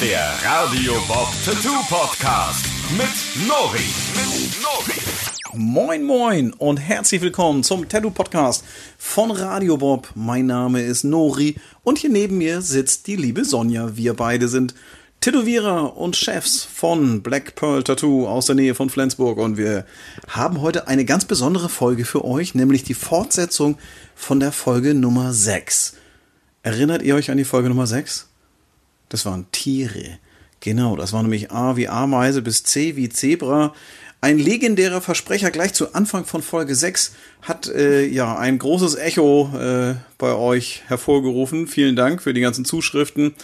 Der Radio Bob Tattoo Podcast mit Nori. Mit Nori. Moin Moin und herzlich willkommen zum Tattoo Podcast von Radio Bob. Mein Name ist Nori und hier neben mir sitzt die liebe Sonja. Wir beide sind Tätowierer und Chefs von Black Pearl Tattoo aus der Nähe von Flensburg und wir haben heute eine ganz besondere Folge für euch, nämlich die Fortsetzung von der Folge Nummer 6. Erinnert ihr euch an die Folge Nummer 6? Das waren Tiere. Genau, das war nämlich A wie Ameise bis C wie Zebra. Ein legendärer Versprecher gleich zu Anfang von Folge 6 hat äh, ja ein großes Echo äh, bei euch hervorgerufen. Vielen Dank für die ganzen Zuschriften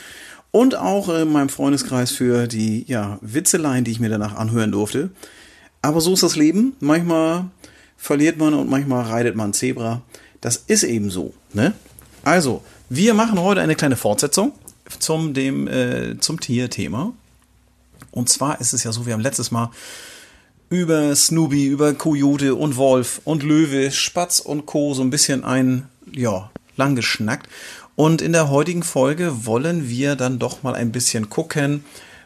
und auch in meinem Freundeskreis für die ja, Witzeleien, die ich mir danach anhören durfte. Aber so ist das Leben. Manchmal verliert man und manchmal reitet man Zebra. Das ist eben so. Ne? Also, wir machen heute eine kleine Fortsetzung zum, dem, äh, zum Tierthema. Und zwar ist es ja so, wir haben letztes Mal über Snoopy, über Coyote und Wolf und Löwe, Spatz und Co. so ein bisschen ein, ja, lang geschnackt. Und in der heutigen Folge wollen wir dann doch mal ein bisschen gucken,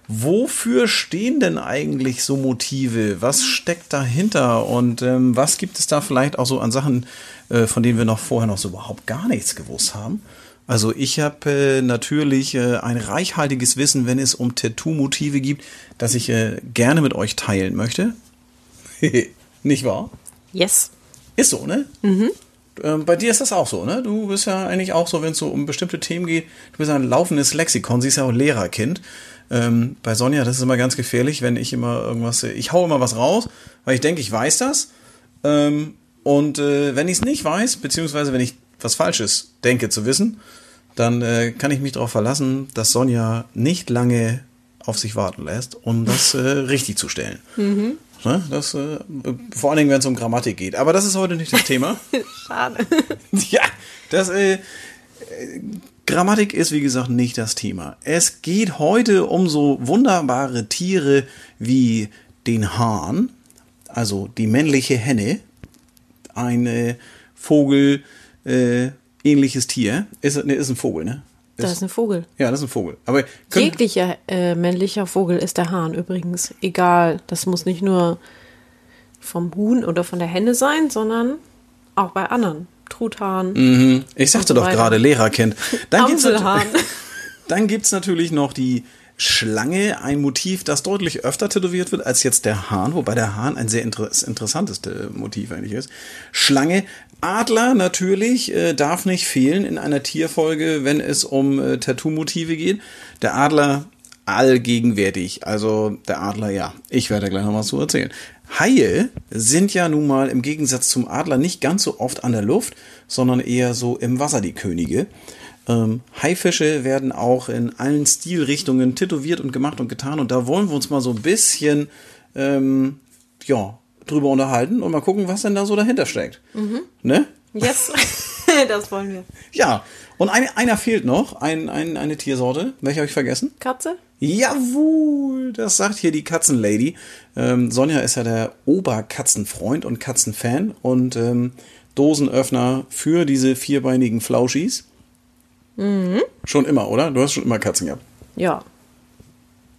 wofür stehen denn eigentlich so Motive? Was steckt dahinter? Und ähm, was gibt es da vielleicht auch so an Sachen, äh, von denen wir noch vorher noch so überhaupt gar nichts gewusst haben? Also ich habe äh, natürlich äh, ein reichhaltiges Wissen, wenn es um Tattoo-Motive gibt, das ich äh, gerne mit euch teilen möchte. Nicht wahr? Yes. Ist so, ne? Mhm. Ähm, bei dir ist das auch so, ne? Du bist ja eigentlich auch so, wenn es so um bestimmte Themen geht, du bist ein laufendes Lexikon, sie ist ja auch Lehrerkind. Ähm, bei Sonja, das ist immer ganz gefährlich, wenn ich immer irgendwas, ich hau immer was raus, weil ich denke, ich weiß das. Ähm, und äh, wenn ich es nicht weiß, beziehungsweise wenn ich was Falsches denke zu wissen, dann äh, kann ich mich darauf verlassen, dass Sonja nicht lange auf sich warten lässt, um das äh, richtig zu stellen. Mhm. Ne? Das, äh, vor allen Dingen, wenn es um Grammatik geht. Aber das ist heute nicht das Thema. Schade. ja, das äh, Grammatik ist, wie gesagt, nicht das Thema. Es geht heute um so wunderbare Tiere wie den Hahn, also die männliche Henne, ein Vogel, äh, ähnliches Tier. Ist, ne, ist ein Vogel, ne? Ist, das ist ein Vogel. Ja, das ist ein Vogel. Aber Jeglicher äh, männlicher Vogel ist der Hahn übrigens. Egal. Das muss nicht nur vom Huhn oder von der Henne sein, sondern auch bei anderen. Truthahn. Mhm. Ich sagte doch gerade Lehrerkind. Dann gibt's, dann gibt's natürlich noch die Schlange, ein Motiv, das deutlich öfter tätowiert wird als jetzt der Hahn, wobei der Hahn ein sehr inter interessantes Motiv eigentlich ist. Schlange, Adler natürlich äh, darf nicht fehlen in einer Tierfolge, wenn es um äh, Tattoo-Motive geht. Der Adler allgegenwärtig. Also der Adler, ja, ich werde gleich noch was zu erzählen. Haie sind ja nun mal im Gegensatz zum Adler nicht ganz so oft an der Luft, sondern eher so im Wasser die Könige. Ähm, Haifische werden auch in allen Stilrichtungen tätowiert und gemacht und getan. Und da wollen wir uns mal so ein bisschen ähm, ja, drüber unterhalten und mal gucken, was denn da so dahinter steckt. Mhm. Ne? Yes, das wollen wir. Ja, und ein, einer fehlt noch, ein, ein, eine Tiersorte. Welche habe ich vergessen? Katze? Jawohl, das sagt hier die Katzenlady. Ähm, Sonja ist ja der Oberkatzenfreund und Katzenfan und ähm, Dosenöffner für diese vierbeinigen Flauschis. Mhm. Schon immer, oder? Du hast schon immer Katzen gehabt. Ja.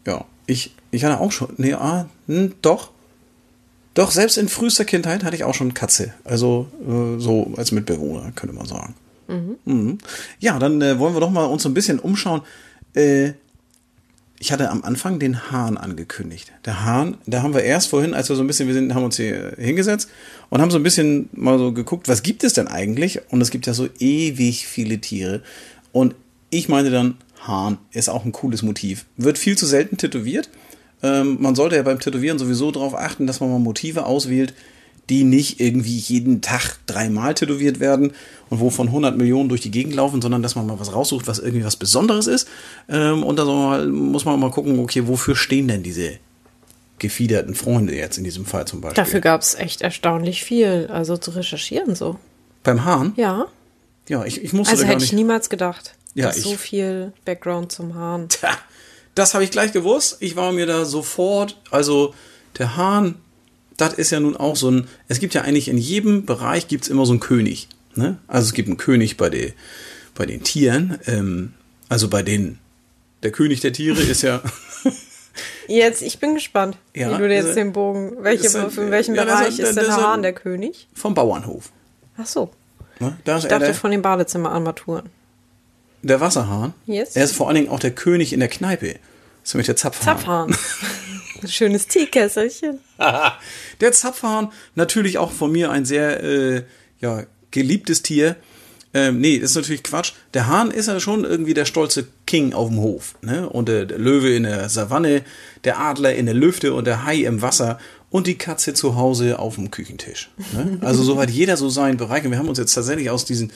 Ja. Ich, ich hatte auch schon. Nee, ah, hm, doch. Doch, selbst in frühester Kindheit hatte ich auch schon Katze. Also äh, so als Mitbewohner, könnte man sagen. Mhm. Mhm. Ja, dann äh, wollen wir doch mal uns so ein bisschen umschauen. Äh, ich hatte am Anfang den Hahn angekündigt. Der Hahn, da haben wir erst vorhin, als wir so ein bisschen, wir sind, haben uns hier hingesetzt und haben so ein bisschen mal so geguckt, was gibt es denn eigentlich? Und es gibt ja so ewig viele Tiere. Und ich meine dann, Hahn ist auch ein cooles Motiv. Wird viel zu selten tätowiert. Ähm, man sollte ja beim Tätowieren sowieso darauf achten, dass man mal Motive auswählt, die nicht irgendwie jeden Tag dreimal tätowiert werden und wovon 100 Millionen durch die Gegend laufen, sondern dass man mal was raussucht, was irgendwie was Besonderes ist. Ähm, und da muss man mal gucken, okay, wofür stehen denn diese gefiederten Freunde jetzt in diesem Fall zum Beispiel? Dafür gab es echt erstaunlich viel, also zu recherchieren so. Beim Hahn? Ja. Ja, ich, ich musste Also hätte ich niemals gedacht. Ja, dass so ich- viel Background zum Hahn. Tja, das habe ich gleich gewusst. Ich war mir da sofort, also der Hahn, das ist ja nun auch so ein, es gibt ja eigentlich in jedem Bereich gibt's immer so einen König. Ne? Also es gibt einen König bei, den bei den Tieren, ähm, also bei den der König der Tiere ist ja. Jetzt, ich bin gespannt, Ja, wie du jetzt also- den Bogen, welche, ist in welchem ja, ist Bereich ein- ist denn der ist Hahn der König? vom Bauernhof. Ach so, Ne? Da ist ich dachte der, von den Badezimmerarmaturen. der Wasserhahn. Yes. Er ist vor allen Dingen auch der König in der Kneipe. Das ist nämlich der Zapfhahn. Zapfhahn. Ein Schönes Teekesselchen. Der Zapfhahn, natürlich auch von mir ein sehr äh, ja, geliebtes Tier. Ähm, nee, ist natürlich Quatsch. Der Hahn ist ja schon irgendwie der stolze King auf dem Hof. Ne? Und der, der Löwe in der Savanne, der Adler in der Lüfte und der Hai im Wasser und die Katze zu Hause auf dem Küchentisch. Ne? Also so hat jeder so seinen Bereich. Und wir haben uns jetzt tatsächlich aus diesen,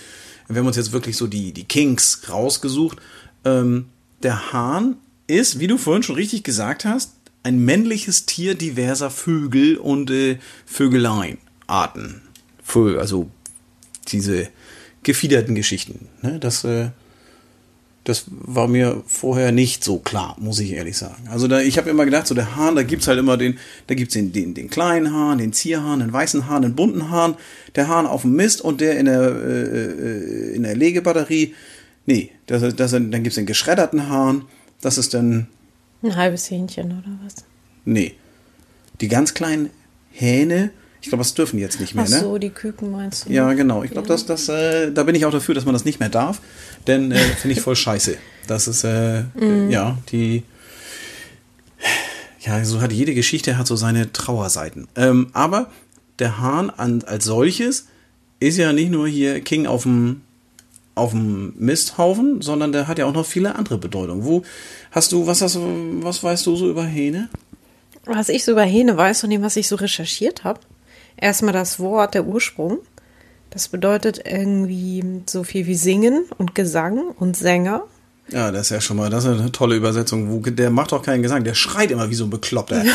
wir haben uns jetzt wirklich so die, die Kings rausgesucht. Ähm, der Hahn ist, wie du vorhin schon richtig gesagt hast, ein männliches Tier diverser Vögel und äh, Vögeleinarten. Vögel, also diese gefiederten Geschichten. Ne? Das, äh, das war mir vorher nicht so klar, muss ich ehrlich sagen. Also da, ich habe immer gedacht, so der Hahn, da gibt's halt immer den, da gibt's den, den, den kleinen Hahn, den Zierhahn, den weißen Hahn, den bunten Hahn, der Hahn auf dem Mist und der in der, äh, äh, in der Legebatterie. Nee, das, das, dann gibt's den geschredderten Hahn, das ist dann Ein halbes Hähnchen oder was? Nee. Die ganz kleinen Hähne, ich glaube, das dürfen die jetzt nicht mehr, Ach ne? so, die Küken meinst du? Ja, genau. Ich glaube, das, das, äh, da bin ich auch dafür, dass man das nicht mehr darf. Denn äh, finde ich voll scheiße. Das ist, äh, äh, ja, die. Ja, so hat jede Geschichte hat so seine Trauerseiten. Ähm, aber der Hahn an, als solches ist ja nicht nur hier King auf dem auf dem Misthaufen, sondern der hat ja auch noch viele andere Bedeutungen. Wo hast du, was hast du, was weißt du so über Hähne? Was ich so über Hähne weiß und dem, was ich so recherchiert habe, erstmal das Wort, der Ursprung. Das bedeutet irgendwie so viel wie singen und Gesang und Sänger. Ja, das ist ja schon mal, das ist eine tolle Übersetzung. Wo, der macht doch keinen Gesang, der schreit immer wie so ein Bekloppter. Ja,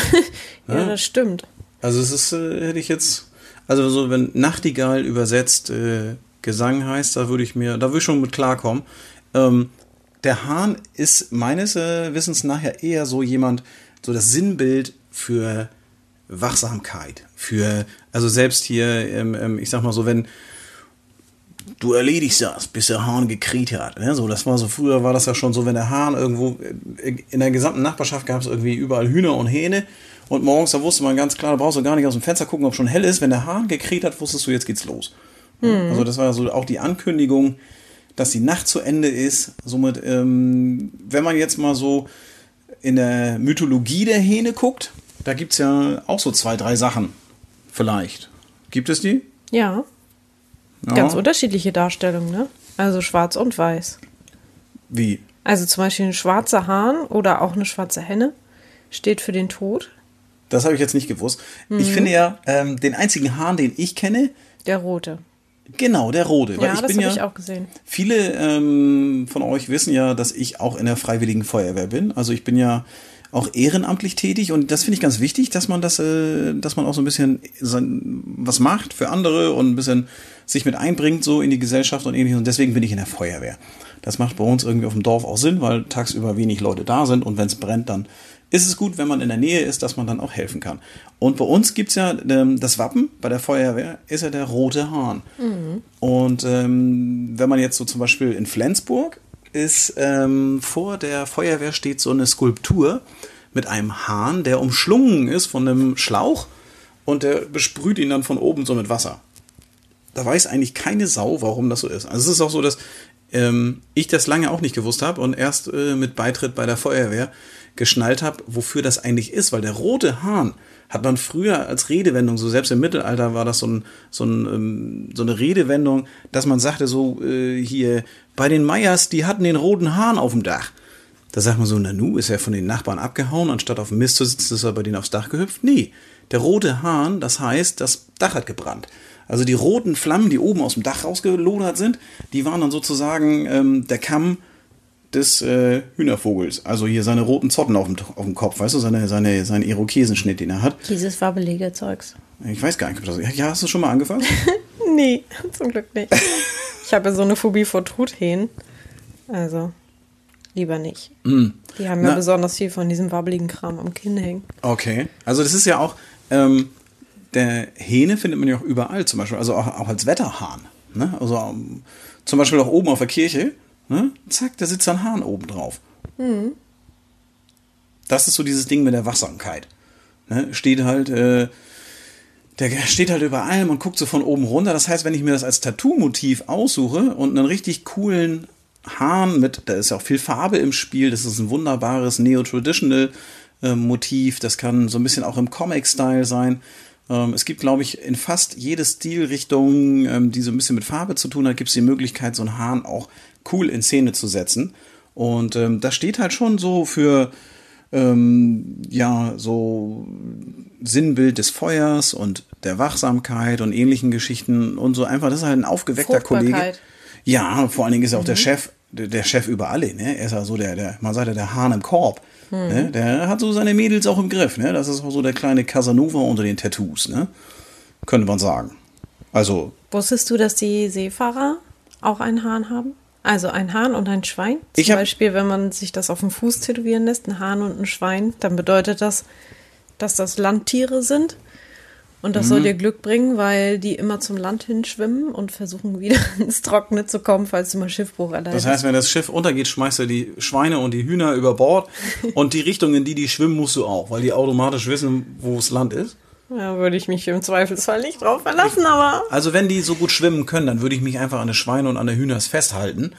das stimmt. Also es ist, äh, hätte ich jetzt, also so wenn Nachtigall übersetzt äh, Gesang heißt, da würde ich mir, da würde ich schon mit klarkommen. Ähm, der Hahn ist meines äh, Wissens nachher eher so jemand, so das Sinnbild für Wachsamkeit, für, also selbst hier, ähm, ähm, ich sag mal so, wenn du erledigst das, bis der Hahn gekriegt hat. Ne? So, das war so, früher war das ja schon so, wenn der Hahn irgendwo, äh, in der gesamten Nachbarschaft gab es irgendwie überall Hühner und Hähne und morgens, da wusste man ganz klar, da brauchst du gar nicht aus dem Fenster gucken, ob schon hell ist. Wenn der Hahn gekriegt hat, wusstest du, jetzt geht's los. Also das war so auch die Ankündigung, dass die Nacht zu Ende ist. Somit, ähm, wenn man jetzt mal so in der Mythologie der Hähne guckt, da gibt's ja auch so zwei, drei Sachen. Vielleicht. Gibt es die? Ja, Ja. ganz unterschiedliche Darstellungen, ne? Also schwarz und weiß. Wie? Also zum Beispiel ein schwarzer Hahn oder auch eine schwarze Henne steht für den Tod. Das habe ich jetzt nicht gewusst. Mhm. Ich finde ja, ähm, den einzigen Hahn, den ich kenne, Der rote. Genau, der. Weil Ja, ich das bin habe ja, ich auch gesehen. Viele ähm, von euch wissen ja, dass ich auch in der Freiwilligen Feuerwehr bin. Also ich bin ja auch ehrenamtlich tätig und das finde ich ganz wichtig, dass man das, äh, dass man auch so ein bisschen sein, was macht für andere und ein bisschen sich mit einbringt so in die Gesellschaft und ähnliches. Und deswegen bin ich in der Feuerwehr. Das macht bei uns irgendwie auf dem Dorf auch Sinn, weil tagsüber wenig Leute da sind und wenn es brennt, dann ist es gut, wenn man in der Nähe ist, dass man dann auch helfen kann. Und bei uns gibt's ja ähm, das Wappen bei der Feuerwehr, ist ja der rote Hahn. Und ähm, wenn man jetzt so zum Beispiel in Flensburg ist, ähm, vor der Feuerwehr steht so eine Skulptur mit einem Hahn, der umschlungen ist von einem Schlauch und der besprüht ihn dann von oben so mit Wasser. Da weiß eigentlich keine Sau, warum das so ist. Also es ist auch so, dass ähm, ich das lange auch nicht gewusst habe und erst äh, mit Beitritt bei der Feuerwehr geschnallt habe, wofür das eigentlich ist, weil der rote Hahn hat man früher als Redewendung, so selbst im Mittelalter war das so, ein, so, ein, ähm, so eine Redewendung, dass man sagte so äh, hier, bei den Meyers, die hatten den roten Hahn auf dem Dach. Da sagt man so, Nanu ist er von den Nachbarn abgehauen, anstatt auf dem Mist zu sitzen, ist er bei denen aufs Dach gehüpft. Nee, der rote Hahn, das heißt, das Dach hat gebrannt. Also die roten Flammen, die oben aus dem Dach rausgelodert sind, die waren dann sozusagen ähm, der Kamm des äh, Hühnervogels. Also hier seine roten Zotten auf dem, auf dem Kopf, weißt du, seine, seine, seinen Irokesenschnitt, den er hat. Dieses wabbelige Zeugs. Ich weiß gar nicht, ob das. Ja, hast du schon mal angefasst? Nee, zum Glück nicht. Ich habe ja so eine Phobie vor Truthähnen. Also, lieber nicht. Die haben ja Na. besonders viel von diesem wabbeligen Kram am Kinn hängen. Okay. Also das ist ja auch, ähm, der Hähne findet man ja auch überall, zum Beispiel, also auch, auch als Wetterhahn. Ne? Also ähm, zum Beispiel auch oben auf der Kirche, ne? zack, da sitzt ein Hahn oben drauf. das ist so dieses Ding mit der Wachsamkeit. Ne? Steht halt, äh, der steht halt über allem und guckt so von oben runter. Das heißt, wenn ich mir das als Tattoo-Motiv aussuche und einen richtig coolen Hahn mit, da ist ja auch viel Farbe im Spiel, das ist ein wunderbares Neo-Traditional äh, Motiv, das kann so ein bisschen auch im Comic-Style sein. Ähm, es gibt, glaube ich, in fast jede Stilrichtung, ähm, die so ein bisschen mit Farbe zu tun hat, gibt es die Möglichkeit, so einen Hahn auch cool in Szene zu setzen. Und ähm, das steht halt schon so für ähm, ja so Sinnbild des Feuers und der Wachsamkeit und ähnlichen Geschichten und so einfach. Das ist halt ein aufgeweckter Kollege. Ja, vor allen Dingen ist er auch mhm. der Chef, der, Chef über alle. Ne? Er ist ja so der, der, man sagt ja der Hahn im Korb. Mhm. Ne? Der hat so seine Mädels auch im Griff. Ne? Das ist auch so der kleine Casanova unter den Tattoos. Ne? Könnte man sagen. Also. Wusstest du, dass die Seefahrer auch einen Hahn haben? Also ein Hahn und ein Schwein. Zum ich Beispiel, wenn man sich das auf dem Fuß tätowieren lässt, ein Hahn und ein Schwein, dann bedeutet das, dass das Landtiere sind. Und das mhm. soll dir Glück bringen, weil die immer zum Land hinschwimmen und versuchen wieder ins Trockene zu kommen, falls du mal Schiffbruch erleidest. Das heißt, wenn das Schiff untergeht, schmeißt du die Schweine und die Hühner über Bord und die Richtung, in die die schwimmen, musst du auch, weil die automatisch wissen, wo das Land ist. Ja, würde ich mich im Zweifelsfall nicht drauf verlassen, aber. Also, wenn die so gut schwimmen können, dann würde ich mich einfach an der Schweine und an der Hühners festhalten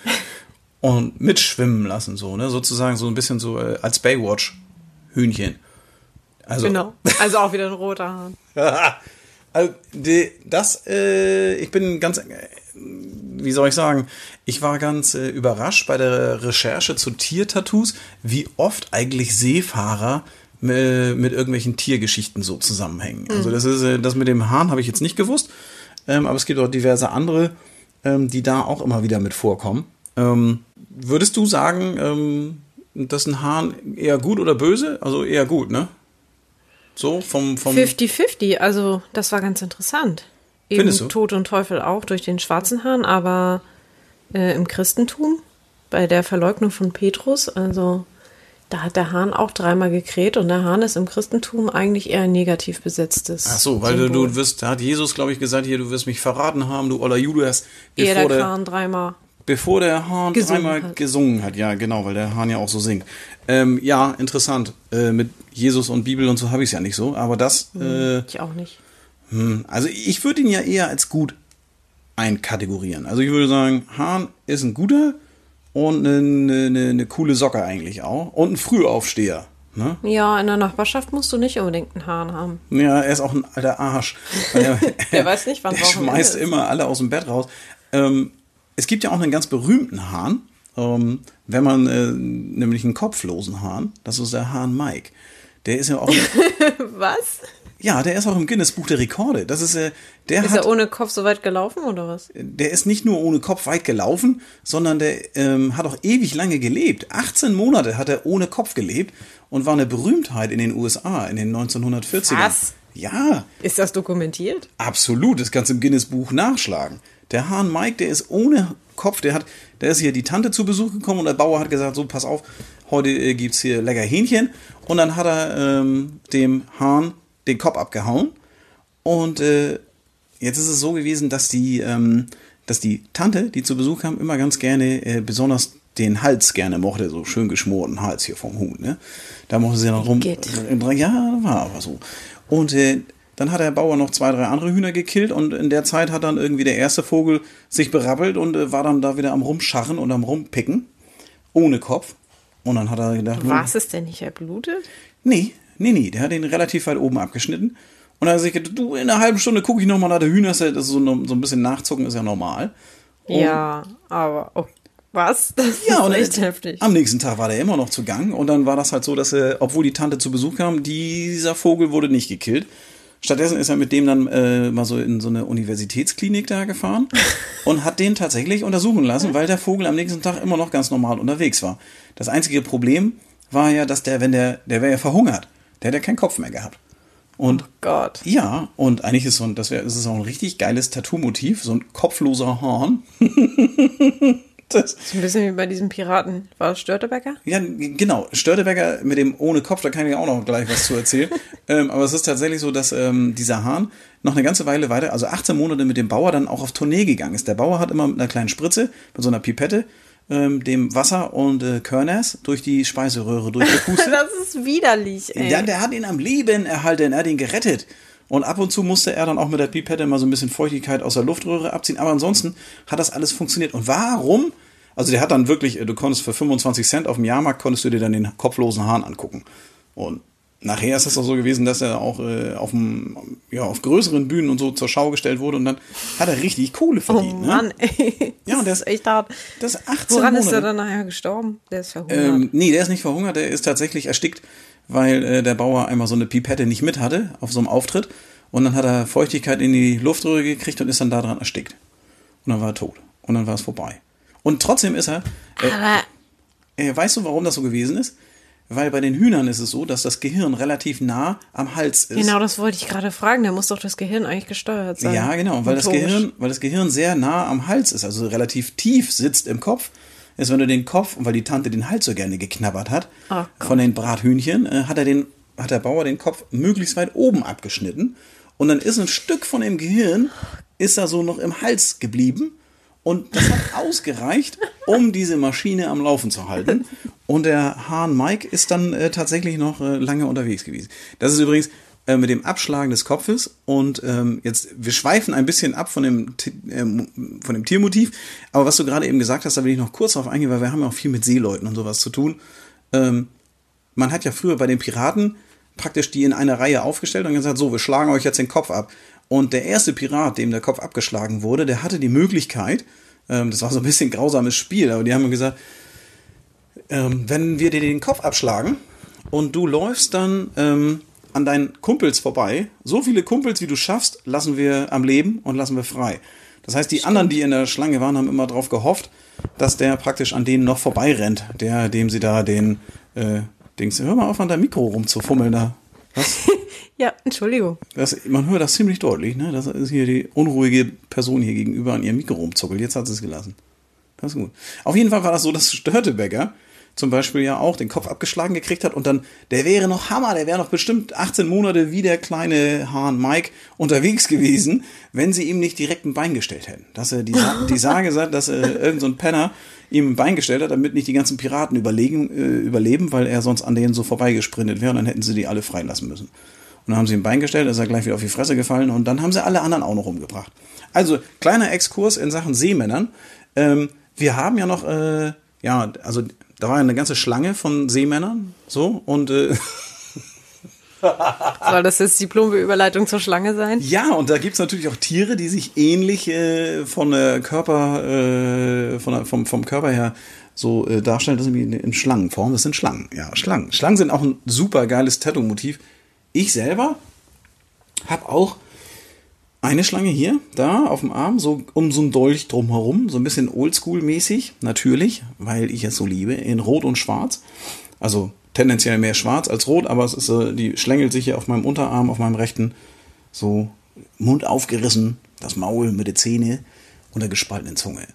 und mitschwimmen lassen, so, ne? Sozusagen so ein bisschen so äh, als Baywatch-Hühnchen. Also. Genau. Also auch wieder ein roter Hahn. also, die, das, äh, ich bin ganz, äh, wie soll ich sagen, ich war ganz äh, überrascht bei der Recherche zu Tiertattoos, wie oft eigentlich Seefahrer mit irgendwelchen Tiergeschichten so zusammenhängen. Mhm. Also das ist äh, das mit dem Hahn habe ich jetzt nicht gewusst, ähm, aber es gibt auch diverse andere, ähm, die da auch immer wieder mit vorkommen. Ähm, würdest du sagen, ähm, dass ein Hahn eher gut oder böse? Also eher gut, ne? So vom vom 50-50. Also das war ganz interessant. Eben Findest du? Tod und Teufel auch durch den schwarzen Hahn, aber äh, im Christentum bei der Verleugnung von Petrus, also da hat der Hahn auch dreimal gekräht und der Hahn ist im Christentum eigentlich eher ein negativ besetztes. Ach so, weil du, du wirst, da hat Jesus, glaube ich, gesagt, hier, du wirst mich verraten haben, du oller Judas. Ehe der, der Hahn dreimal. Bevor der Hahn gesungen dreimal hat. gesungen hat, ja, genau, weil der Hahn ja auch so singt. Ähm, ja, interessant. Äh, mit Jesus und Bibel und so habe ich es ja nicht so, aber das. Hm, äh, ich auch nicht. Hm, also ich würde ihn ja eher als gut einkategorieren. Also ich würde sagen, Hahn ist ein guter, und eine, eine, eine coole Socke eigentlich auch. Und ein Frühaufsteher. Ne? Ja, in der Nachbarschaft musst du nicht unbedingt einen Hahn haben. Ja, er ist auch ein alter Arsch. Er, der weiß nicht, wann er schmeißt immer alle aus dem Bett raus. Ähm, es gibt ja auch einen ganz berühmten Hahn, ähm, wenn man äh, nämlich einen kopflosen Hahn, das ist der Hahn Mike. Der ist ja auch. Was? Ja, der ist auch im Guinness Buch der Rekorde. Das ist, äh, der ist hat, er ohne Kopf so weit gelaufen oder was? Der ist nicht nur ohne Kopf weit gelaufen, sondern der ähm, hat auch ewig lange gelebt. 18 Monate hat er ohne Kopf gelebt und war eine Berühmtheit in den USA in den 1940ern. Was? Ja. Ist das dokumentiert? Absolut, das kannst du im Guinness Buch nachschlagen. Der Hahn Mike, der ist ohne Kopf, der hat, der ist hier die Tante zu Besuch gekommen und der Bauer hat gesagt, so pass auf, heute äh, gibt's hier lecker Hähnchen und dann hat er ähm, dem Hahn den Kopf abgehauen. Und äh, jetzt ist es so gewesen, dass die, ähm, dass die Tante, die zu Besuch kam, immer ganz gerne, äh, besonders den Hals gerne mochte, so schön geschmorten Hals hier vom Huhn. Ne? Da mochte sie noch rum. Geht. Ja, war aber so. Und äh, dann hat der Bauer noch zwei, drei andere Hühner gekillt und in der Zeit hat dann irgendwie der erste Vogel sich berappelt und äh, war dann da wieder am Rumscharren und am Rumpicken. Ohne Kopf. Und dann hat er gedacht. War es denn nicht erblutet? Nee, Nee, nee, der hat den relativ weit oben abgeschnitten. Und dann hat er sich gedacht, du, in einer halben Stunde gucke ich nochmal nach der Hühner, das ist so, so ein bisschen nachzucken, ist ja normal. Und ja, aber oh, was? Das ja, ist echt heftig. Am nächsten Tag war der immer noch zu Gang und dann war das halt so, dass er, obwohl die Tante zu Besuch kam, dieser Vogel wurde nicht gekillt. Stattdessen ist er mit dem dann äh, mal so in so eine Universitätsklinik da gefahren und hat den tatsächlich untersuchen lassen, weil der Vogel am nächsten Tag immer noch ganz normal unterwegs war. Das einzige Problem war ja, dass der, wenn der, der wäre ja verhungert. Der hat ja keinen Kopf mehr gehabt. Und oh Gott. Ja, und eigentlich ist so ein, das das ist auch ein richtig geiles Tattoo-Motiv, so ein kopfloser Hahn. das ist ein bisschen wie bei diesem Piraten. War es Störtebecker? Ja, genau. Störtebecker mit dem ohne Kopf, da kann ich auch noch gleich was zu erzählen. ähm, aber es ist tatsächlich so, dass ähm, dieser Hahn noch eine ganze Weile weiter, also 18 Monate mit dem Bauer dann auch auf Tournee gegangen ist. Der Bauer hat immer mit einer kleinen Spritze, mit so einer Pipette, ähm, dem Wasser und äh, Körners durch die Speiseröhre durchgepustet. das ist widerlich, ey. Ja, der hat ihn am Leben erhalten, er hat ihn gerettet. Und ab und zu musste er dann auch mit der Pipette mal so ein bisschen Feuchtigkeit aus der Luftröhre abziehen. Aber ansonsten hat das alles funktioniert. Und warum? Also der hat dann wirklich, äh, du konntest für 25 Cent auf dem Jahrmarkt, konntest du dir dann den kopflosen Hahn angucken. Und nachher ist es auch so gewesen, dass er auch äh, auf, dem, ja, auf größeren Bühnen und so zur Schau gestellt wurde und dann hat er richtig Kohle verdient. Oh Mann, ne? ey. Ja, und das ist echt hart. Das ist 18 Woran Monate. ist er dann nachher gestorben? Der ist verhungert. Ähm, nee, der ist nicht verhungert, der ist tatsächlich erstickt, weil äh, der Bauer einmal so eine Pipette nicht mit hatte auf so einem Auftritt. Und dann hat er Feuchtigkeit in die Luftröhre gekriegt und ist dann daran erstickt. Und dann war er tot. Und dann war es vorbei. Und trotzdem ist er. Äh, Aber äh, weißt du, warum das so gewesen ist? Weil bei den Hühnern ist es so, dass das Gehirn relativ nah am Hals ist. genau das wollte ich gerade fragen. Da muss doch das Gehirn eigentlich gesteuert sein. Ja, genau, weil das. Gehirn, weil das Gehirn sehr nah am Hals ist, also relativ tief sitzt im Kopf, ist, wenn du den Kopf, und weil die Tante den Hals so gerne geknabbert hat, Oh von den Brathühnchen, äh, hat er den, hat der Bauer den Kopf möglichst weit oben abgeschnitten. Und dann ist ein Stück von dem Gehirn, ist da so noch im Hals geblieben. Und das hat ausgereicht, um diese Maschine am Laufen zu halten. Und der Hahn Mike ist dann äh, tatsächlich noch äh, lange unterwegs gewesen. Das ist übrigens äh, mit dem Abschlagen des Kopfes. Und ähm, jetzt, wir schweifen ein bisschen ab von dem, ähm, von dem Tiermotiv. Aber was du gerade eben gesagt hast, da will ich noch kurz drauf eingehen, weil wir haben ja auch viel mit Seeleuten und sowas zu tun. Ähm, man hat ja früher bei den Piraten praktisch die in eine Reihe aufgestellt und gesagt, so, wir schlagen euch jetzt den Kopf ab. Und der erste Pirat, dem der Kopf abgeschlagen wurde, der hatte die Möglichkeit, ähm, das war so ein bisschen grausames Spiel, aber die haben gesagt, ähm, wenn wir dir den Kopf abschlagen und du läufst dann ähm, an deinen Kumpels vorbei, so viele Kumpels wie du schaffst, lassen wir am Leben und lassen wir frei. Das heißt, die anderen, die in der Schlange waren, haben immer darauf gehofft, dass der praktisch an denen noch vorbeirennt, der, dem sie da den äh, Dings. Hör mal auf, an deinem Mikro rumzufummeln da. Was? Ja, Entschuldigung. Das, man hört das ziemlich deutlich, ne? Das ist hier die unruhige Person hier gegenüber an ihrem Mikro rumzuckelt. Jetzt hat sie es gelassen. Das ist gut. Auf jeden Fall war das so, dass Störtebecker zum Beispiel ja auch den Kopf abgeschlagen gekriegt hat und dann, der wäre noch Hammer, der wäre noch bestimmt 18 Monate wie der kleine Hahn Mike unterwegs gewesen, wenn sie ihm nicht direkt ein Bein gestellt hätten. Dass er die, Sa- die Sage sagt, dass äh, irgend so ein Penner ihm ein Bein gestellt hat, damit nicht die ganzen Piraten überlegen, äh, überleben, weil er sonst an denen so vorbeigesprintet wäre und dann hätten sie die alle freilassen müssen. Und dann haben sie ihm ein Bein gestellt, ist er gleich wieder auf die Fresse gefallen und dann haben sie alle anderen auch noch umgebracht. Also, kleiner Exkurs in Sachen Seemännern. Ähm, wir haben ja noch, äh, ja, also da war ja eine ganze Schlange von Seemännern, so, und äh, Soll das jetzt die plumpe Überleitung zur Schlange sein? ja, und da gibt's natürlich auch Tiere, die sich ähnlich äh, von der Körper, äh, von der, vom, vom Körper her so äh, darstellen, das sind wie in, in Schlangenform, das sind Schlangen, ja, Schlangen. Schlangen sind auch ein super geiles Tattoo-Motiv. Ich selber habe auch eine Schlange hier, da auf dem Arm, so um so einen Dolch drumherum, so ein bisschen oldschool-mäßig, natürlich, weil ich es so liebe, in Rot und Schwarz. Also tendenziell mehr schwarz als rot, aber es ist, äh, die schlängelt sich hier auf meinem Unterarm, auf meinem rechten, so Mund aufgerissen, das Maul mit der Zähne und der gespaltenen Zunge.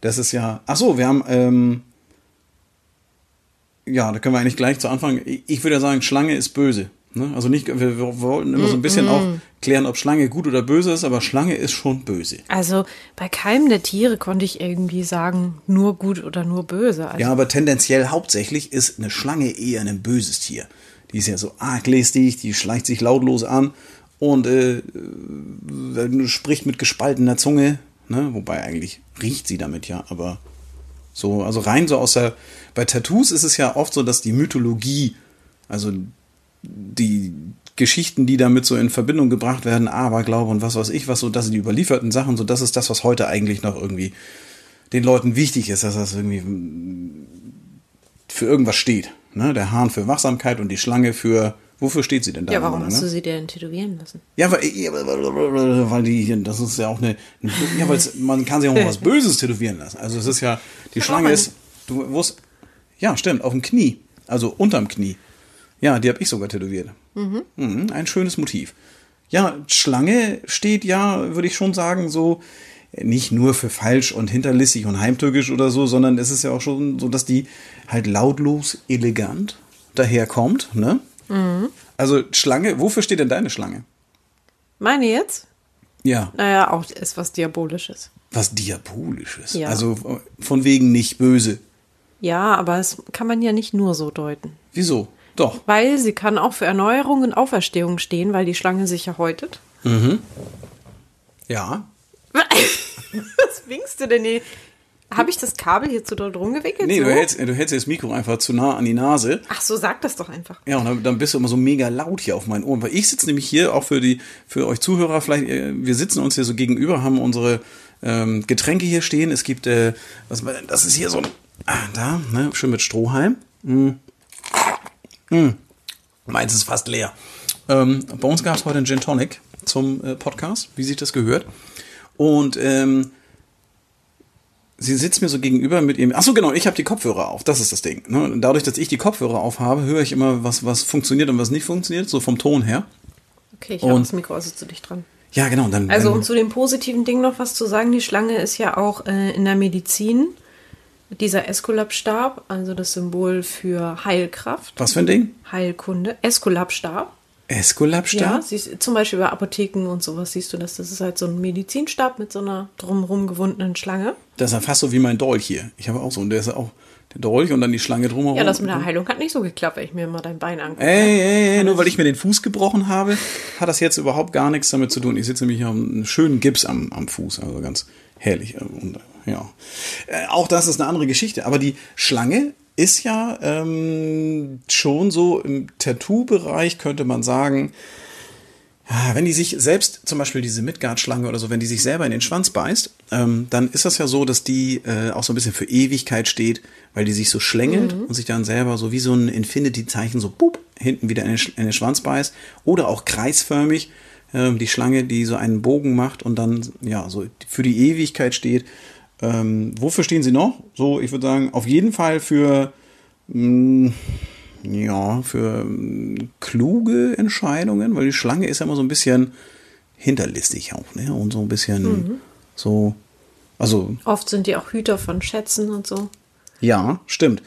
Das ist ja, ach so, wir haben, ähm, ja, da können wir eigentlich gleich zu Anfang, ich, ich würde ja sagen, Schlange ist böse. Ne? Also nicht, wir, wir wollten immer so ein bisschen auch klären, ob Schlange gut oder böse ist, aber Schlange ist schon böse. Also bei keinem der Tiere konnte ich irgendwie sagen, nur gut oder nur böse. Also, Ja, aber tendenziell hauptsächlich ist eine Schlange eher ein böses Tier. Die ist ja so arglistig, die schleicht sich lautlos an und äh, spricht mit gespaltener Zunge. Ne? Wobei eigentlich riecht sie damit ja, aber so, also rein so aus der. Bei Tattoos ist es ja oft so, dass die Mythologie, also die Geschichten, die damit so in Verbindung gebracht werden, Aberglaube und was weiß ich, was so, das sind die überlieferten Sachen, so das ist das, was heute eigentlich noch irgendwie den Leuten wichtig ist, dass das irgendwie für irgendwas steht. Ne? Der Hahn für Wachsamkeit und die Schlange für. Wofür steht sie denn da? ja, warum ne? hast du sie denn tätowieren lassen? Ja, weil, weil die hier, das ist ja auch eine, ja, weil man kann sich auch was Böses tätowieren lassen. Also es ist ja, die Schlange ist, du wusst, ja, stimmt, auf dem Knie, also unterm Knie. Ja, die habe ich sogar tätowiert. Mhm, ein schönes Motiv. Ja, Schlange steht ja, würde ich schon sagen, so nicht nur für falsch und hinterlistig und heimtückisch oder so, sondern es ist ja auch schon so, dass die halt lautlos, elegant daherkommt, ne? Also Schlange, wofür steht denn deine Schlange? Meine jetzt? Ja. Naja, auch ist was Diabolisches. was Diabolisches. Ja. Also von wegen nicht böse. Ja, aber es kann man ja nicht nur so deuten. Wieso? Doch. Weil sie kann auch für Erneuerung und Auferstehung stehen, weil die Schlange sich ja häutet. Mhm. Ja. Was winkst du denn hier? Habe ich das Kabel hier zu dort rumgewickelt? Nee, so? du, hältst, du hältst das Mikro einfach zu nah an die Nase. Ach so, sag das doch einfach. Ja, und dann, dann bist du immer so mega laut hier auf meinen Ohren. Weil ich sitze nämlich hier, auch für die, für euch Zuhörer vielleicht, äh, wir sitzen uns hier so gegenüber, haben unsere ähm, Getränke hier stehen. Es gibt, äh, was, das ist hier so ein, ah, da, ne, schön mit Strohhalm. Mm. Mm. Meins ist fast leer. Ähm, bei uns gab es heute einen Gin Tonic zum äh, Podcast, wie sich das gehört. Und ähm, sie sitzt mir so gegenüber mit ihrem. Achso, genau, ich habe die Kopfhörer auf. Das ist das Ding. Ne? Dadurch, dass ich die Kopfhörer auf habe, höre ich immer, was, was funktioniert und was nicht funktioniert, so vom Ton her. Okay, ich habe das Mikro also zu dicht dran. Ja, genau. Dann, also, um zu dem positiven Ding noch was zu sagen: Die Schlange ist ja auch äh, in der Medizin dieser Eskulap-Stab, also das Symbol für Heilkraft. Was für ein Ding? Heilkunde. Eskulap-Stab. Eskulap-Stab? Ja, siehst, zum Beispiel bei Apotheken und sowas siehst du das. Das ist halt so ein Medizinstab mit so einer drumherum gewundenen Schlange. Das ist ja fast so wie mein Dolch hier. Ich habe auch so, und der ist auch der Dolch und dann die Schlange drumherum. Ja, das mit der Heilung hat nicht so geklappt, wenn ich mir mal dein Bein angucke. Ey, ey, ey, nur weil ich mir den Fuß gebrochen habe, hat das jetzt überhaupt gar nichts damit zu tun. Ich sitze nämlich auf einem schönen Gips am, am Fuß, also ganz herrlich. Und, ja. Äh, auch das ist eine andere Geschichte. Aber die Schlange ist ja ähm, schon so im Tattoo-Bereich, könnte man sagen, wenn die sich selbst, zum Beispiel diese Midgard-Schlange oder so, wenn die sich selber in den Schwanz beißt, ähm, dann ist das ja so, dass die äh, auch so ein bisschen für Ewigkeit steht, weil die sich so schlängelt mhm. und sich dann selber so wie so ein Infinity-Zeichen so boop, hinten wieder in den, in den, Schwanz beißt. Oder auch kreisförmig, äh, die Schlange, die so einen Bogen macht und dann ja so für die Ewigkeit steht. Ähm, wofür stehen sie noch? So, ich würde sagen, auf jeden Fall für mh, mm, ja, für ähm, kluge Entscheidungen, weil die Schlange ist ja immer so ein bisschen hinterlistig auch, ne? Und so ein bisschen mhm. so, also. Oft sind die auch Hüter von Schätzen und so. Ja, stimmt.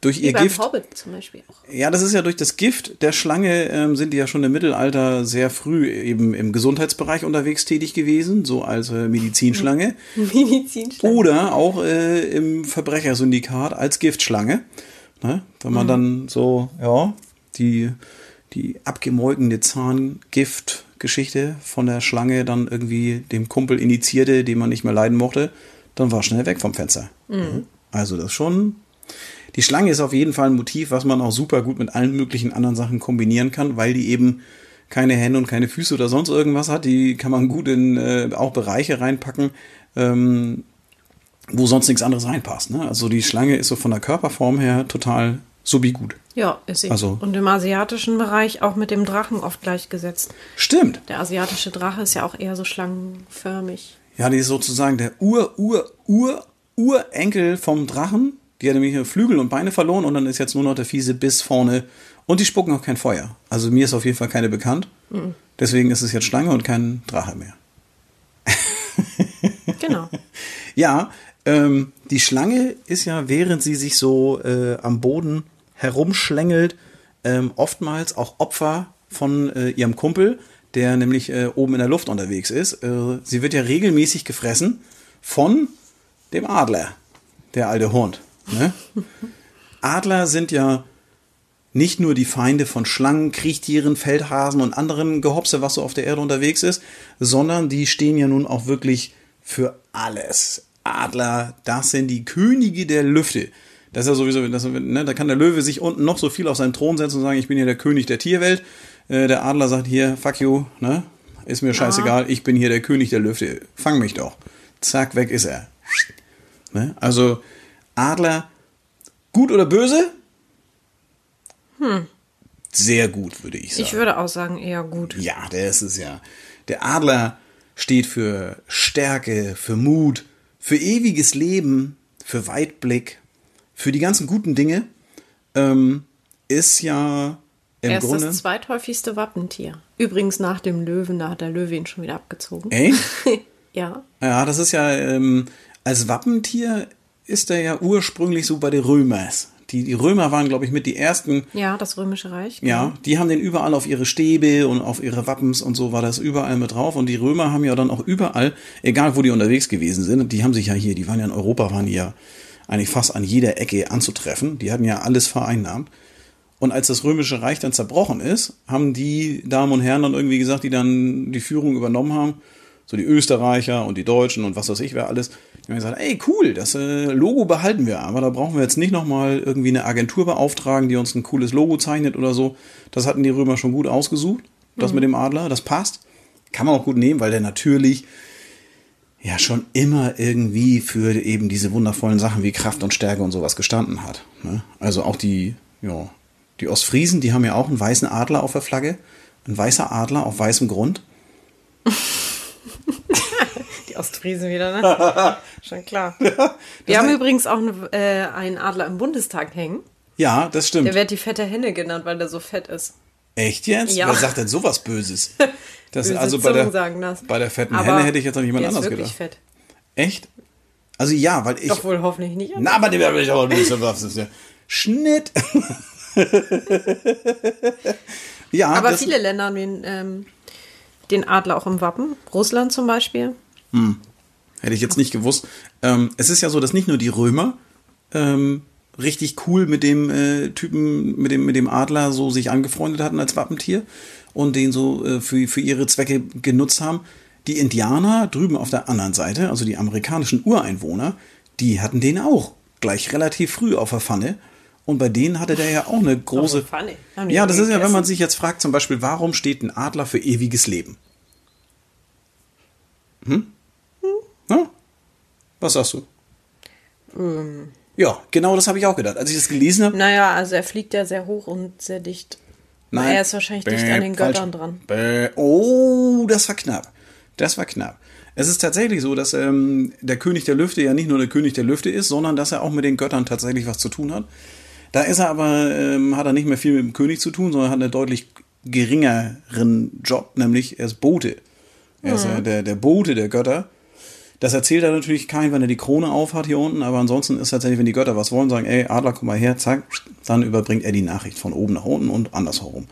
Durch Wie ihr beim Gift. Hobbit zum Beispiel auch. Ja, das ist ja durch das Gift der Schlange ähm, sind die ja schon im Mittelalter sehr früh eben im Gesundheitsbereich unterwegs tätig gewesen, so als äh, Medizinschlange. Medizinschlange. Oder auch äh, im Verbrechersyndikat als Giftschlange. Ne? Wenn man mhm. dann so, ja, die, die abgemolkene Zahngift-Geschichte von der Schlange dann irgendwie dem Kumpel initiierte, den man nicht mehr leiden mochte, dann war schnell weg vom Fenster. Mhm. Also das schon. Die Schlange ist auf jeden Fall ein Motiv, was man auch super gut mit allen möglichen anderen Sachen kombinieren kann, weil die eben keine Hände und keine Füße oder sonst irgendwas hat. Die kann man gut in äh, auch Bereiche reinpacken, ähm, wo sonst nichts anderes reinpasst. Ne? Also die Schlange ist so von der Körperform her total subi gut. Ja, ist sie. Also, und im asiatischen Bereich auch mit dem Drachen oft gleichgesetzt. Stimmt. Der asiatische Drache ist ja auch eher so schlangenförmig. Ja, die ist sozusagen der Ur, Ur, Ur, Urenkel vom Drachen. Die hat nämlich Flügel und Beine verloren und dann ist jetzt nur noch der fiese Biss vorne. Und die spucken auch kein Feuer. Also mir ist auf jeden Fall keine bekannt. Mhm. Deswegen ist es jetzt Schlange und kein Drache mehr. genau. ja, ähm, die Schlange ist ja, während sie sich so äh, am Boden herumschlängelt, ähm, oftmals auch Opfer von äh, ihrem Kumpel, der nämlich äh, oben in der Luft unterwegs ist. Äh, sie wird ja regelmäßig gefressen von dem Adler, der alte Hund. Ne? Adler sind ja nicht nur die Feinde von Schlangen, Kriechtieren, Feldhasen und anderen Gehopse, was so auf der Erde unterwegs ist, sondern die stehen ja nun auch wirklich für alles. Adler, das sind die Könige der Lüfte. Das ist ja sowieso, das, ne, da kann der Löwe sich unten noch so viel auf seinen Thron setzen und sagen, ich bin hier der König der Tierwelt. Äh, der Adler sagt hier, fuck you, ne? Ist mir scheißegal, ich bin hier der König der Lüfte. Fang mich doch. Zack, weg ist er. Ne? Also, Adler, gut oder böse? Hm. Sehr gut, würde ich sagen. Ich würde auch sagen, eher gut. Ja, der ist es ja. Der Adler steht für Stärke, für Mut, für ewiges Leben, für Weitblick, für die ganzen guten Dinge, ähm, ist ja im er ist Grunde. das zweithäufigste Wappentier. Übrigens nach dem Löwen, da hat der Löwe ihn schon wieder abgezogen. Ey? ja. Ja, das ist ja, ähm, als Wappentier ist er ja ursprünglich so bei den Römers die, die Römer waren, glaube ich, mit die ersten. Ja, das Römische Reich. Genau. Ja, die haben den überall auf ihre Stäbe und auf ihre Wappens und so war das überall mit drauf. Und die Römer haben ja dann auch überall, egal wo die unterwegs gewesen sind, die haben sich ja hier, die waren ja in Europa, waren ja eigentlich fast an jeder Ecke anzutreffen. Die hatten ja alles vereinnahmt. Und als das Römische Reich dann zerbrochen ist, haben die Damen und Herren dann irgendwie gesagt, die dann die Führung übernommen haben, so die Österreicher und die Deutschen und was weiß ich, wer alles, die haben gesagt, ey, cool, das äh, Logo behalten wir, aber da brauchen wir jetzt nicht nochmal irgendwie eine Agentur beauftragen, die uns ein cooles Logo zeichnet oder so. Das hatten die Römer schon gut ausgesucht, das mhm. mit dem Adler, das passt. Kann man auch gut nehmen, weil der natürlich ja schon immer irgendwie für eben diese wundervollen Sachen wie Kraft und Stärke und sowas gestanden hat. Ne? Also auch die, ja, die Ostfriesen, die haben ja auch einen weißen Adler auf der Flagge. Ein weißer Adler auf weißem Grund. die Ostfriesen wieder, ne? Schon klar. Ja, Wir haben übrigens auch eine, äh, einen Adler im Bundestag hängen. Ja, das stimmt. Der wird die fette Henne genannt, weil der so fett ist. Echt jetzt? Ja. Wer sagt denn sowas Böses? Das, Böse also bei der, sagen das. bei der fetten aber Henne hätte ich jetzt noch jemand anders gedacht. fett. Echt? Also ja, weil ich. Doch wohl hoffentlich nicht. Na, aber der wäre ich auch nicht so was ist ja. Schnitt. ja, aber viele Länder haben den, ähm, den Adler auch im Wappen. Russland zum Beispiel. Hm. Hätte ich jetzt nicht gewusst. Ähm, es ist ja so, dass nicht nur die Römer ähm, richtig cool mit dem äh, Typen, mit dem, mit dem Adler so sich angefreundet hatten als Wappentier und den so äh, für, für ihre Zwecke genutzt haben. Die Indianer drüben auf der anderen Seite, also die amerikanischen Ureinwohner, die hatten den auch gleich relativ früh auf der Pfanne und bei denen hatte der ja auch eine große. Ja, das ist ja, wenn man sich jetzt fragt, zum Beispiel, warum steht ein Adler für ewiges Leben? Hm? hm? Ja? Was sagst du? Ähm. Ja, genau das habe ich auch gedacht. Als ich das gelesen habe. Naja, also er fliegt ja sehr hoch und sehr dicht. Nein. Er ist wahrscheinlich Bäh, dicht an den Göttern dran. Bäh. Oh, das war knapp. Das war knapp. Es ist tatsächlich so, dass ähm, der König der Lüfte ja nicht nur der König der Lüfte ist, sondern dass er auch mit den Göttern tatsächlich was zu tun hat. Da ist er aber, ähm, hat er nicht mehr viel mit dem König zu tun, sondern hat einen deutlich geringeren Job, nämlich er ist Bote. Er mhm. ist ja der, der Bote der Götter. Das erzählt er natürlich kein, wenn er die Krone aufhat hier unten, aber ansonsten ist tatsächlich, wenn die Götter was wollen, sagen, ey, Adler, komm mal her, zack, dann überbringt er die Nachricht von oben nach unten und andersherum.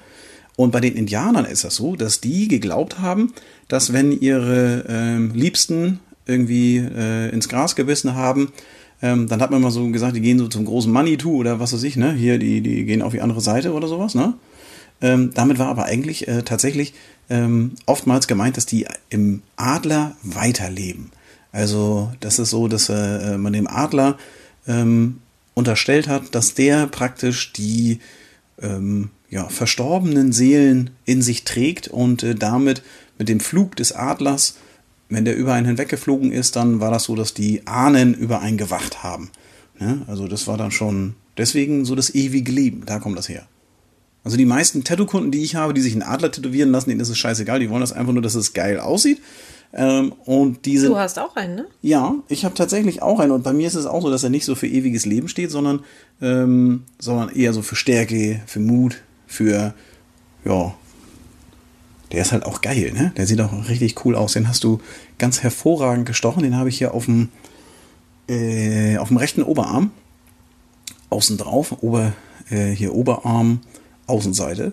Und bei den Indianern ist das so, dass die geglaubt haben, dass wenn ihre ähm, Liebsten irgendwie äh, ins Gras gebissen haben, ähm, dann hat man mal so gesagt, die gehen so zum großen Manitou oder was weiß ich, ne? Hier, die, die gehen auf die andere Seite oder sowas, ne? Ähm, damit war aber eigentlich äh, tatsächlich ähm, oftmals gemeint, dass die im Adler weiterleben. Also das ist so, dass äh, man dem Adler ähm, unterstellt hat, dass der praktisch die ähm, ja, verstorbenen Seelen in sich trägt und äh, damit mit dem Flug des Adlers wenn der über einen hinweggeflogen ist, dann war das so, dass die Ahnen über einen gewacht haben. Ne? Also das war dann schon deswegen so das ewige Leben. Da kommt das her. Also die meisten Tattoo-Kunden, die ich habe, die sich einen Adler tätowieren lassen, denen ist es scheißegal. Die wollen das einfach nur, dass es geil aussieht. Ähm, und diese. Du hast auch einen, ne? Ja, ich habe tatsächlich auch einen. Und bei mir ist es auch so, dass er nicht so für ewiges Leben steht, sondern, ähm, sondern eher so für Stärke, für Mut, für ja, der ist halt auch geil, ne? Der sieht auch richtig cool aus. Den hast du ganz hervorragend gestochen. Den habe ich hier auf dem, äh, auf dem rechten Oberarm. Außen drauf. Ober, äh, hier Oberarm, Außenseite.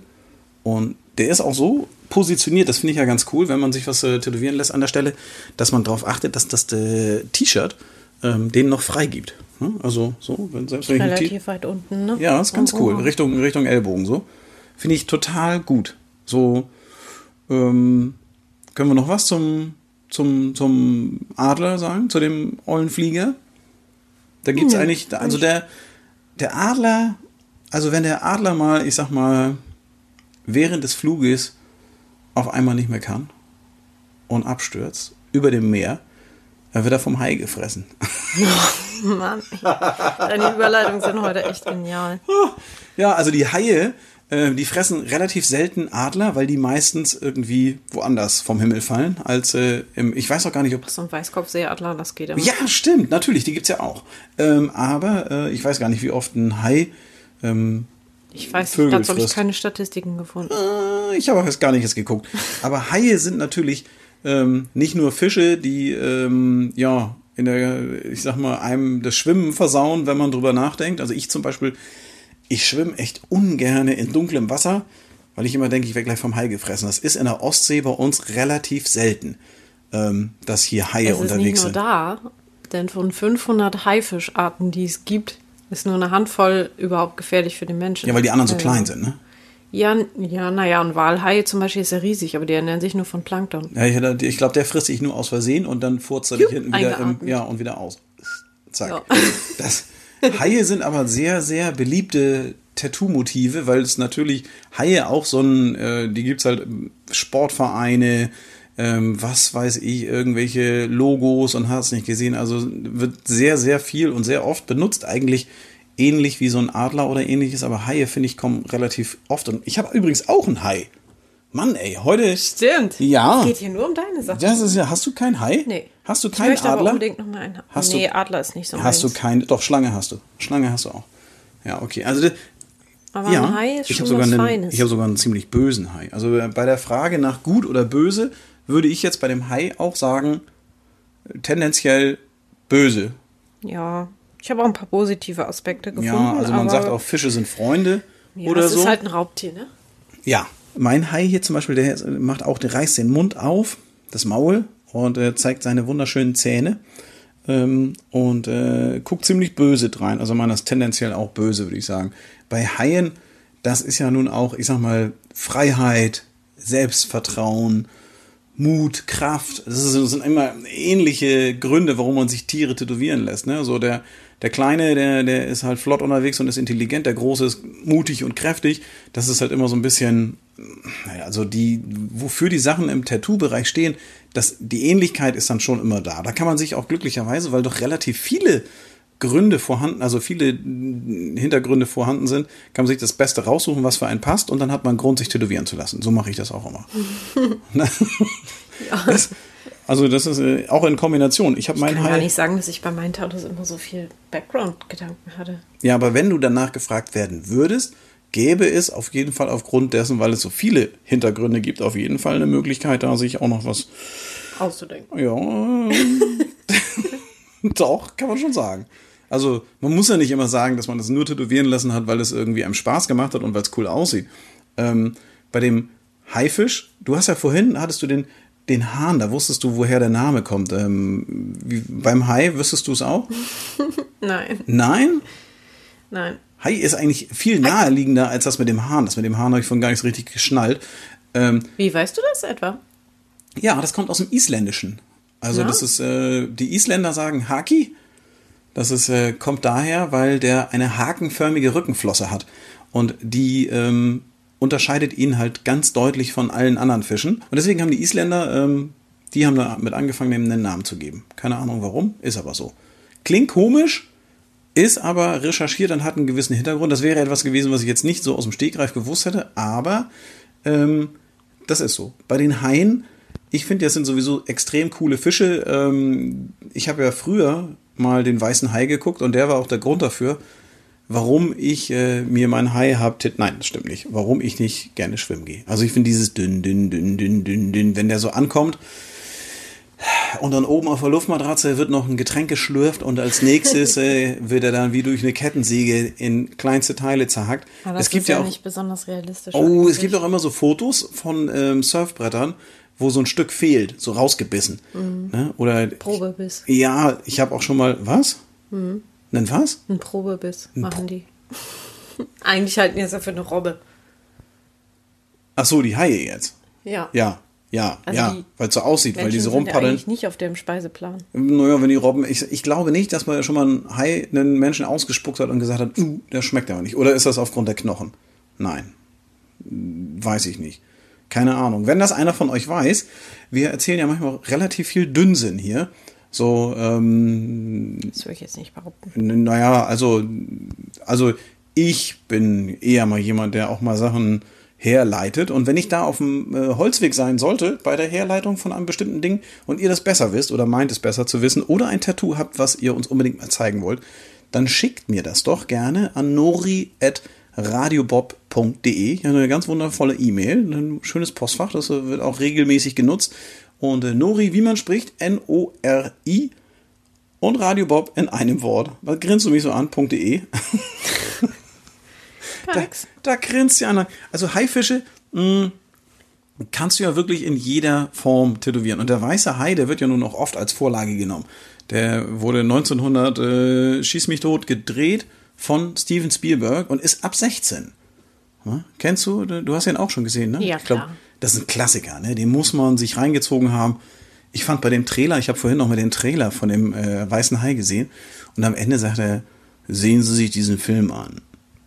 Und der ist auch so positioniert, das finde ich ja ganz cool, wenn man sich was äh, tätowieren lässt an der Stelle, dass man darauf achtet, dass das äh, T-Shirt ähm, den noch frei gibt. Ne? Also so, wenn selbst wenn Relativ weit unten, ne? Ja, ist ganz oh, cool. Richtung, Richtung Ellbogen so. Finde ich total gut. So, ähm, können wir noch was zum, zum, zum Adler sagen, zu dem Eulenflieger? Da gibt es ja, eigentlich, also der, der Adler, also wenn der Adler mal, ich sag mal, während des Fluges auf einmal nicht mehr kann und abstürzt über dem Meer, dann wird er vom Hai gefressen. Oh, Mann, deine Überleitungen sind heute echt genial. Ja, also die Haie, äh, die fressen relativ selten Adler, weil die meistens irgendwie woanders vom Himmel fallen, als äh, im, ich weiß auch gar nicht, ob... So ein Weißkopfseeadler, das geht immer. Ja, stimmt, natürlich, die gibt's ja auch. Ähm, aber äh, ich weiß gar nicht, wie oft ein Hai ähm, ich weiß Vögel dazu habe ich keine Statistiken gefunden. Äh, ich habe auch jetzt gar nicht geguckt. Aber Haie sind natürlich ähm, nicht nur Fische, die ähm, ja in der, ich sag mal, einem das Schwimmen versauen, wenn man drüber nachdenkt. Also ich zum Beispiel, ich schwimme echt ungern in dunklem Wasser, weil ich immer denke, ich werde gleich vom Hai gefressen. Das ist in der Ostsee bei uns relativ selten, ähm, dass hier Haie es unterwegs ist nicht sind. nur da, denn von 500 Haifischarten, die es gibt, ist nur eine Handvoll überhaupt gefährlich für den Menschen. Ja, weil die anderen so klein sind, ne? Ja, ja, naja, und Walhaie zum Beispiel ist ja riesig, aber die ernähren sich nur von Plankton. Ja, ich, ich glaube, der frisst sich nur aus Versehen und dann furzt er dich hinten wieder im, ja, und wieder aus. Zack. Ja. Das, Haie sind aber sehr, sehr beliebte Tattoo-Motive, weil es natürlich Haie auch so ein, äh, die gibt's halt Sportvereine, ähm, was weiß ich, irgendwelche Logos und hast nicht gesehen. Also wird sehr, sehr viel und sehr oft benutzt. Eigentlich ähnlich wie so ein Adler oder ähnliches, aber Haie, finde ich, kommen relativ oft. Und ich habe übrigens auch ein Hai. Mann, ey, heute. Stimmt. Ja. Es geht hier nur um deine Sachen. Das ist ja, hast du kein Hai? Nee. Hast du ich keinen aber Adler? unbedingt noch mal einen. Hast nee, du- Adler ist nicht so Hast du meins. keine? Doch, Schlange hast du. Schlange hast du auch. Ja, okay. Also, das- Aber ja, ein Hai ist ich schon habe sogar, was einen, Feines. ich hab sogar einen ziemlich bösen Hai. Also äh, bei der Frage nach gut oder böse würde ich jetzt bei dem Hai auch sagen, tendenziell böse. ja, ich habe auch ein paar positive Aspekte gefunden. Ja, also man aber, sagt auch, Fische sind Freunde ja, oder das so. ist halt ein Raubtier, ne? Ja, mein Hai hier zum Beispiel, der macht auch, der reißt den Mund auf, das Maul und äh, zeigt seine wunderschönen Zähne ähm, und äh, guckt ziemlich böse drein. Also man ist tendenziell auch böse, würde ich sagen. Bei Haien, das ist ja nun auch, ich sag mal, Freiheit, Selbstvertrauen, Mut, Kraft. Das, das sind immer ähnliche Gründe, warum man sich Tiere tätowieren lässt. Ne? So der, der Kleine, der, der ist halt flott unterwegs und ist intelligent. Der Große ist mutig und kräftig. Das ist halt immer so ein bisschen, naja, also die, wofür die Sachen im Tattoo-Bereich stehen, das, die Ähnlichkeit ist dann schon immer da. Da kann man sich auch glücklicherweise, weil doch relativ viele Gründe vorhanden, also viele Hintergründe vorhanden sind, kann man sich das Beste raussuchen, was für einen passt, und dann hat man Grund, sich tätowieren zu lassen. So mache ich das auch immer. Ne? das, also das ist äh, auch in Kombination. Ich habe Ich meinen kann gar nicht sagen, dass ich bei meinen Tattoos immer so viel Background-Gedanken hatte. Ja, aber wenn du danach gefragt werden würdest, gäbe es auf jeden Fall aufgrund dessen, weil es so viele Hintergründe gibt, auf jeden Fall eine Möglichkeit, da sich auch noch was. Auszudenken. Ja. Doch, kann man schon sagen. Also, man muss ja nicht immer sagen, dass man das nur tätowieren lassen hat, weil es irgendwie einem Spaß gemacht hat und weil es cool aussieht. Ähm, bei dem Haifisch, du hast ja vorhin, hattest du den, den Hahn, da wusstest du, woher der Name kommt. Ähm, wie, beim Hai wüsstest du es auch? Nein, Nein? nein. Hai ist eigentlich viel naheliegender als das mit dem Hahn. Das mit dem Hahn habe ich von gar nicht so richtig geschnallt. Ähm, Wie weißt du das etwa? ja, das kommt aus dem Isländischen. Also Ja? das ist, äh, die Isländer sagen Haki. Das ist, äh, kommt daher, weil der eine hakenförmige Rückenflosse hat. Und die ähm, unterscheidet ihn halt ganz deutlich von allen anderen Fischen. Und deswegen haben die Isländer, ähm, die haben damit angefangen, dem einen Namen zu geben. Keine Ahnung warum, ist aber so. Klingt komisch, ist aber recherchiert und hat einen gewissen Hintergrund. Das wäre etwas gewesen, was ich jetzt nicht so aus dem Stegreif gewusst hätte, aber ähm, das ist so. Bei den Haien, ich finde, das sind sowieso extrem coole Fische. Ähm, ich habe ja früher mal den weißen Hai geguckt und der war auch der Grund dafür, warum ich äh, mir mein Hai hab. Nein, das stimmt nicht. Warum ich nicht gerne schwimmen gehe. Also ich finde dieses dünn, dünn, dünn, dünn, dünn, dünn, wenn der so ankommt. Und dann oben auf der Luftmatratze wird noch ein Getränk geschlürft und als nächstes äh, wird er dann wie durch eine Kettensäge in kleinste Teile zerhackt. Aber das es gibt ist ja, ja auch nicht besonders realistisch. Oh, es eigentlich. gibt auch immer so Fotos von ähm, Surfbrettern, wo so ein Stück fehlt, so rausgebissen. Ne? Oder Probebiss. ja, ich habe auch schon mal was? Mhm. Nen was? Ein Probebiss machen die. Eigentlich halten die das ja für eine Robbe. Ach so, die Haie jetzt. Ja. Ja, ja, Also ja, weil es so aussieht, weil Menschen diese sind ja rumpaddeln. eigentlich nicht auf dem Speiseplan. Naja, wenn die Robben, ich, ich glaube nicht, dass man schon mal ein Hai einen Menschen ausgespuckt hat und gesagt hat, uh, der schmeckt aber nicht. Oder ist das aufgrund der Knochen? Nein. Weiß ich nicht. Keine Ahnung. Wenn das einer von euch weiß, wir erzählen ja manchmal relativ viel Dünnsinn hier. So, ähm, Das würde ich jetzt nicht behaupten. Naja, also, also ich bin eher mal jemand, der auch mal Sachen herleitet. Und wenn ich da auf dem äh, Holzweg sein sollte, bei der Herleitung von einem bestimmten Ding, und ihr das besser wisst oder meint es besser zu wissen, oder ein Tattoo habt, was ihr uns unbedingt mal zeigen wollt, dann schickt mir das doch gerne an nori.radiobob.de. Ja, eine ganz wundervolle E-Mail, ein schönes Postfach, das wird auch regelmäßig genutzt. Und äh, Nori, wie man spricht, N-O-R-I und Radio Bob in einem Wort. Was grinst du mich so an.de? da, da grinst ja einer. Also Haifische mh, hm, kannst du ja wirklich in jeder Form tätowieren. Und der weiße Hai, der wird ja nun auch oft als Vorlage genommen. Der wurde 1900 äh, Schieß mich tot gedreht von Steven Spielberg und ist ab 16. Hm? Kennst du? Du hast ihn auch schon gesehen, ne? Ja, klar. Das ist ein Klassiker, ne? Den muss man sich reingezogen haben. Ich fand bei dem Trailer, ich habe vorhin noch mal den Trailer von dem äh, Weißen Hai gesehen und am Ende sagt er, sehen Sie sich diesen Film an,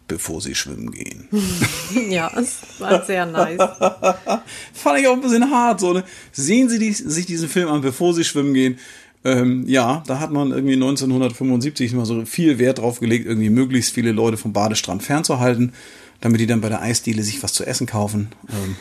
bevor Sie schwimmen gehen. ja, es war sehr nice. fand ich auch ein bisschen hart, so, ne? Sehen Sie die, sich diesen Film an, bevor Sie schwimmen gehen. Ähm, ja, da hat man irgendwie 1975 mal so viel Wert drauf gelegt, irgendwie möglichst viele Leute vom Badestrand fernzuhalten damit die dann bei der Eisdiele sich was zu essen kaufen ähm,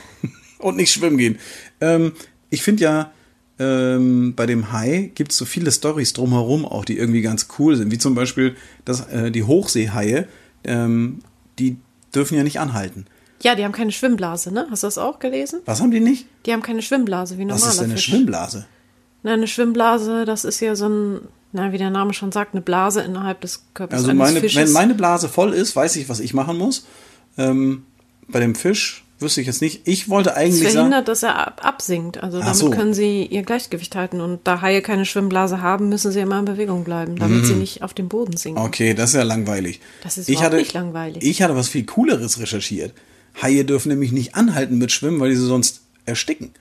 und nicht schwimmen gehen. Ähm, ich finde ja, ähm, bei dem Hai gibt es so viele Stories drumherum auch, die irgendwie ganz cool sind, wie zum Beispiel dass, äh, die Hochseehaie, ähm, die dürfen ja nicht anhalten. Ja, die haben keine Schwimmblase, ne? Hast du das auch gelesen? Was haben die nicht? Die haben keine Schwimmblase, wie normaler Was ist denn eine Fisch. Schwimmblase? Na, eine Schwimmblase, das ist ja so ein, na, wie der Name schon sagt, eine Blase innerhalb des Körpers also eines meine, Fisches. wenn meine Blase voll ist, weiß ich, was ich machen muss. Ähm, bei dem Fisch wüsste ich jetzt nicht. Ich wollte eigentlich das verhindert, dass er ab absinkt. Also Ach damit so. können sie ihr Gleichgewicht halten. Und da Haie keine Schwimmblase haben, müssen sie immer in Bewegung bleiben, damit sie nicht auf den Boden sinken. okay, das ist ja langweilig. Das ist ich hatte, nicht langweilig. Ich hatte was viel Cooleres recherchiert. Haie dürfen nämlich nicht anhalten mit Schwimmen, weil die sie sonst ersticken.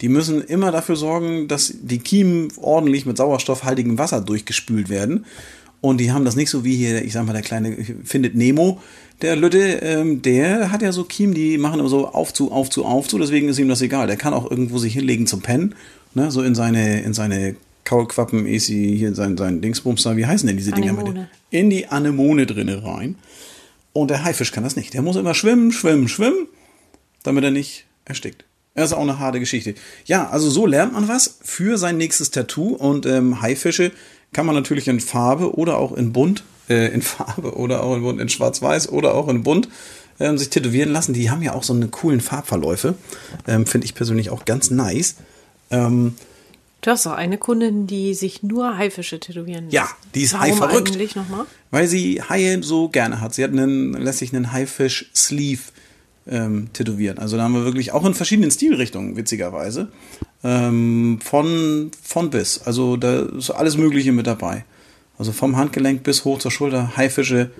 Die müssen immer dafür sorgen, dass die Kiemen ordentlich mit sauerstoffhaltigem Wasser durchgespült werden. Und die haben das nicht so wie hier, ich sag mal, der kleine findet Nemo, der Lütte, ähm, der hat ja so Kiemen, die machen immer so auf zu, auf zu, auf zu, deswegen ist ihm das egal. Der kann auch irgendwo sich hinlegen zum Pennen, ne, so in seine, in seine Kaulquappen, Esi, hier sein, sein Dingsbums da, wie heißen denn diese Dinger? Anemone. In die Anemone drinne rein. Und der Haifisch kann das nicht. Der muss immer schwimmen, schwimmen, schwimmen, damit er nicht erstickt. Das ist auch eine harte Geschichte. Ja, also so lernt man was für sein nächstes Tattoo. Und ähm, Haifische kann man natürlich in Farbe oder auch in bunt, äh, in Farbe oder auch in bunt, in schwarz-weiß oder auch in bunt ähm, sich tätowieren lassen. Die haben ja auch so eine coolen Farbverläufe. Ähm, Finde ich persönlich auch ganz nice. Ähm, Du hast doch eine Kundin, die sich nur Haifische tätowieren lässt. Ja, die ist Warum haiverrückt. eigentlich nochmal? weil sie Haie so gerne hat. Sie hat einen, lässt sich einen Haifisch-Sleeve ähm, tätowieren. Also da haben wir wirklich auch in verschiedenen Stilrichtungen, witzigerweise. Ähm, von, von bis. Also da ist alles Mögliche mit dabei. Also vom Handgelenk bis hoch zur Schulter, Haifische,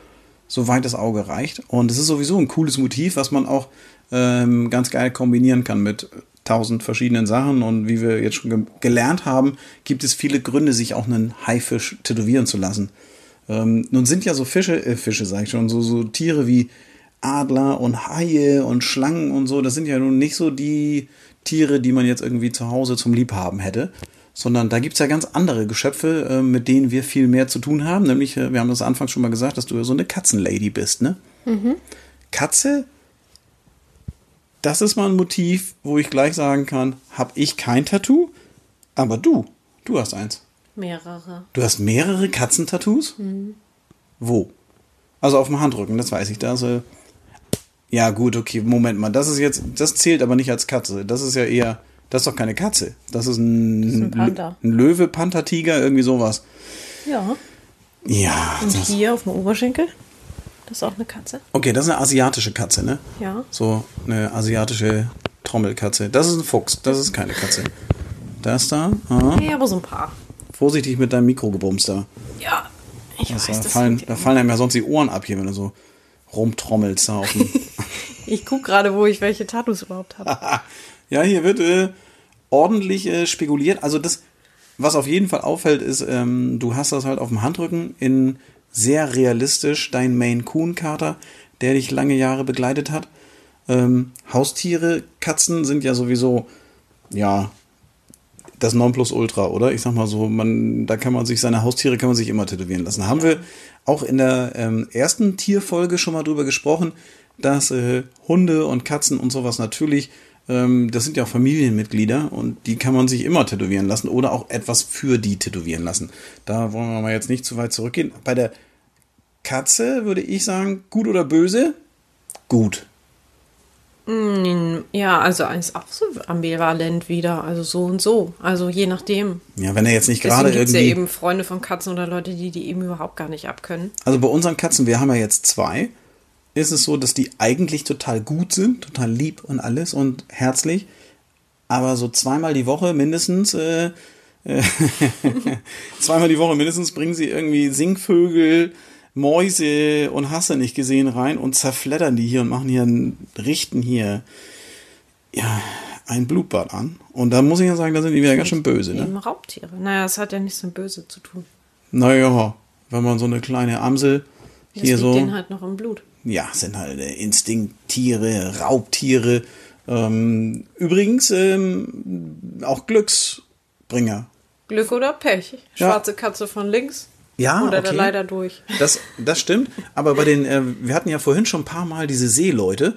soweit das Auge reicht. Und es ist sowieso ein cooles Motiv, was man auch ähm, ganz geil kombinieren kann mit tausend verschiedenen Sachen. Und wie wir jetzt schon ge gelernt haben, gibt es viele Gründe, sich auch einen Haifisch tätowieren zu lassen. Ähm, nun sind ja so Fische, äh, Fische sag ich schon, so, so Tiere wie Adler und Haie und Schlangen und so, das sind ja nun nicht so die Tiere, die man jetzt irgendwie zu Hause zum Liebhaben hätte, sondern da gibt's ja ganz andere Geschöpfe, äh, mit denen wir viel mehr zu tun haben. Nämlich, äh, wir haben das anfangs schon mal gesagt, dass du ja so eine Katzenlady bist, ne? Katze, das ist mal ein Motiv, wo ich gleich sagen kann, habe ich kein Tattoo, aber du, du hast eins. Mehrere. Du hast mehrere Katzentattoos? Wo? Also auf dem Handrücken, das weiß ich. Da ist, äh, ja, gut, okay, Moment mal. Das ist jetzt, das zählt aber nicht als Katze. Das ist ja eher, das ist doch keine Katze. Das ist ein, ist ein Panther. ein Löwe, Panther, Tiger, irgendwie sowas. Ja. Ja, Und das, hier auf dem Oberschenkel, das ist auch eine Katze. okay, das ist eine asiatische Katze, ne? Ja. So eine asiatische Trommelkatze. Das ist ein Fuchs, das ist keine Katze. Das da, ah. Ja, aber so ein paar. vorsichtig mit deinem Mikrogebums da. Ja. Ich Das, weiß, da, das fallen, da fallen einem ja sonst die Ohren ab hier, wenn du so rumtrommelst auf. Ich gucke gerade, wo ich welche Tattoos überhaupt habe. Ja, hier wird äh, ordentlich äh, spekuliert. Also das, was auf jeden Fall auffällt, ist, ähm, du hast das halt auf dem Handrücken in sehr realistisch dein Maine Coon Kater, der dich lange Jahre begleitet hat. Ähm, Haustiere, Katzen sind ja sowieso, ja, das Nonplusultra, oder? Ich sag mal so, man, da kann man sich seine Haustiere kann man sich immer tätowieren lassen. Haben wir auch in der ähm, ersten Tierfolge schon mal drüber gesprochen, dass äh, Hunde und Katzen und sowas natürlich, ähm, das sind ja auch Familienmitglieder und die kann man sich immer tätowieren lassen oder auch etwas für die tätowieren lassen. Da wollen wir mal jetzt nicht zu weit zurückgehen. Bei der Katze würde ich sagen, gut oder böse? Gut. Mm, ja, also ist auch so ambivalent wieder, also so und so, also je nachdem. Ja, wenn er jetzt nicht gerade irgendwie. ja eben Freunde von Katzen oder Leute, die die eben überhaupt gar nicht abkönnen. Also bei unseren Katzen, wir haben ja jetzt zwei, ist es so, dass die eigentlich total gut sind, total lieb und alles und herzlich, aber so zweimal die Woche mindestens. Äh, äh zweimal die Woche mindestens bringen sie irgendwie Singvögel, Mäuse und Hasse nicht gesehen rein und zerfleddern die hier und machen hier, richten hier, ja, ein Blutbad an. Und da muss ich ja sagen, da sind die wieder ganz schön böse. Ne? Eben Raubtiere. Naja, es hat ja nichts mit böse zu tun. Naja, wenn man so eine kleine Amsel das hier so. Den halt noch im Blut. Ja, sind halt Instinkttiere, Raubtiere. Ähm, übrigens ähm, auch Glücksbringer. Glück oder Pech. Schwarze ja. Katze von links, ja, Oder okay. leider durch. Das, das stimmt. Aber bei den, äh, wir hatten ja vorhin schon ein paar Mal diese Seeleute.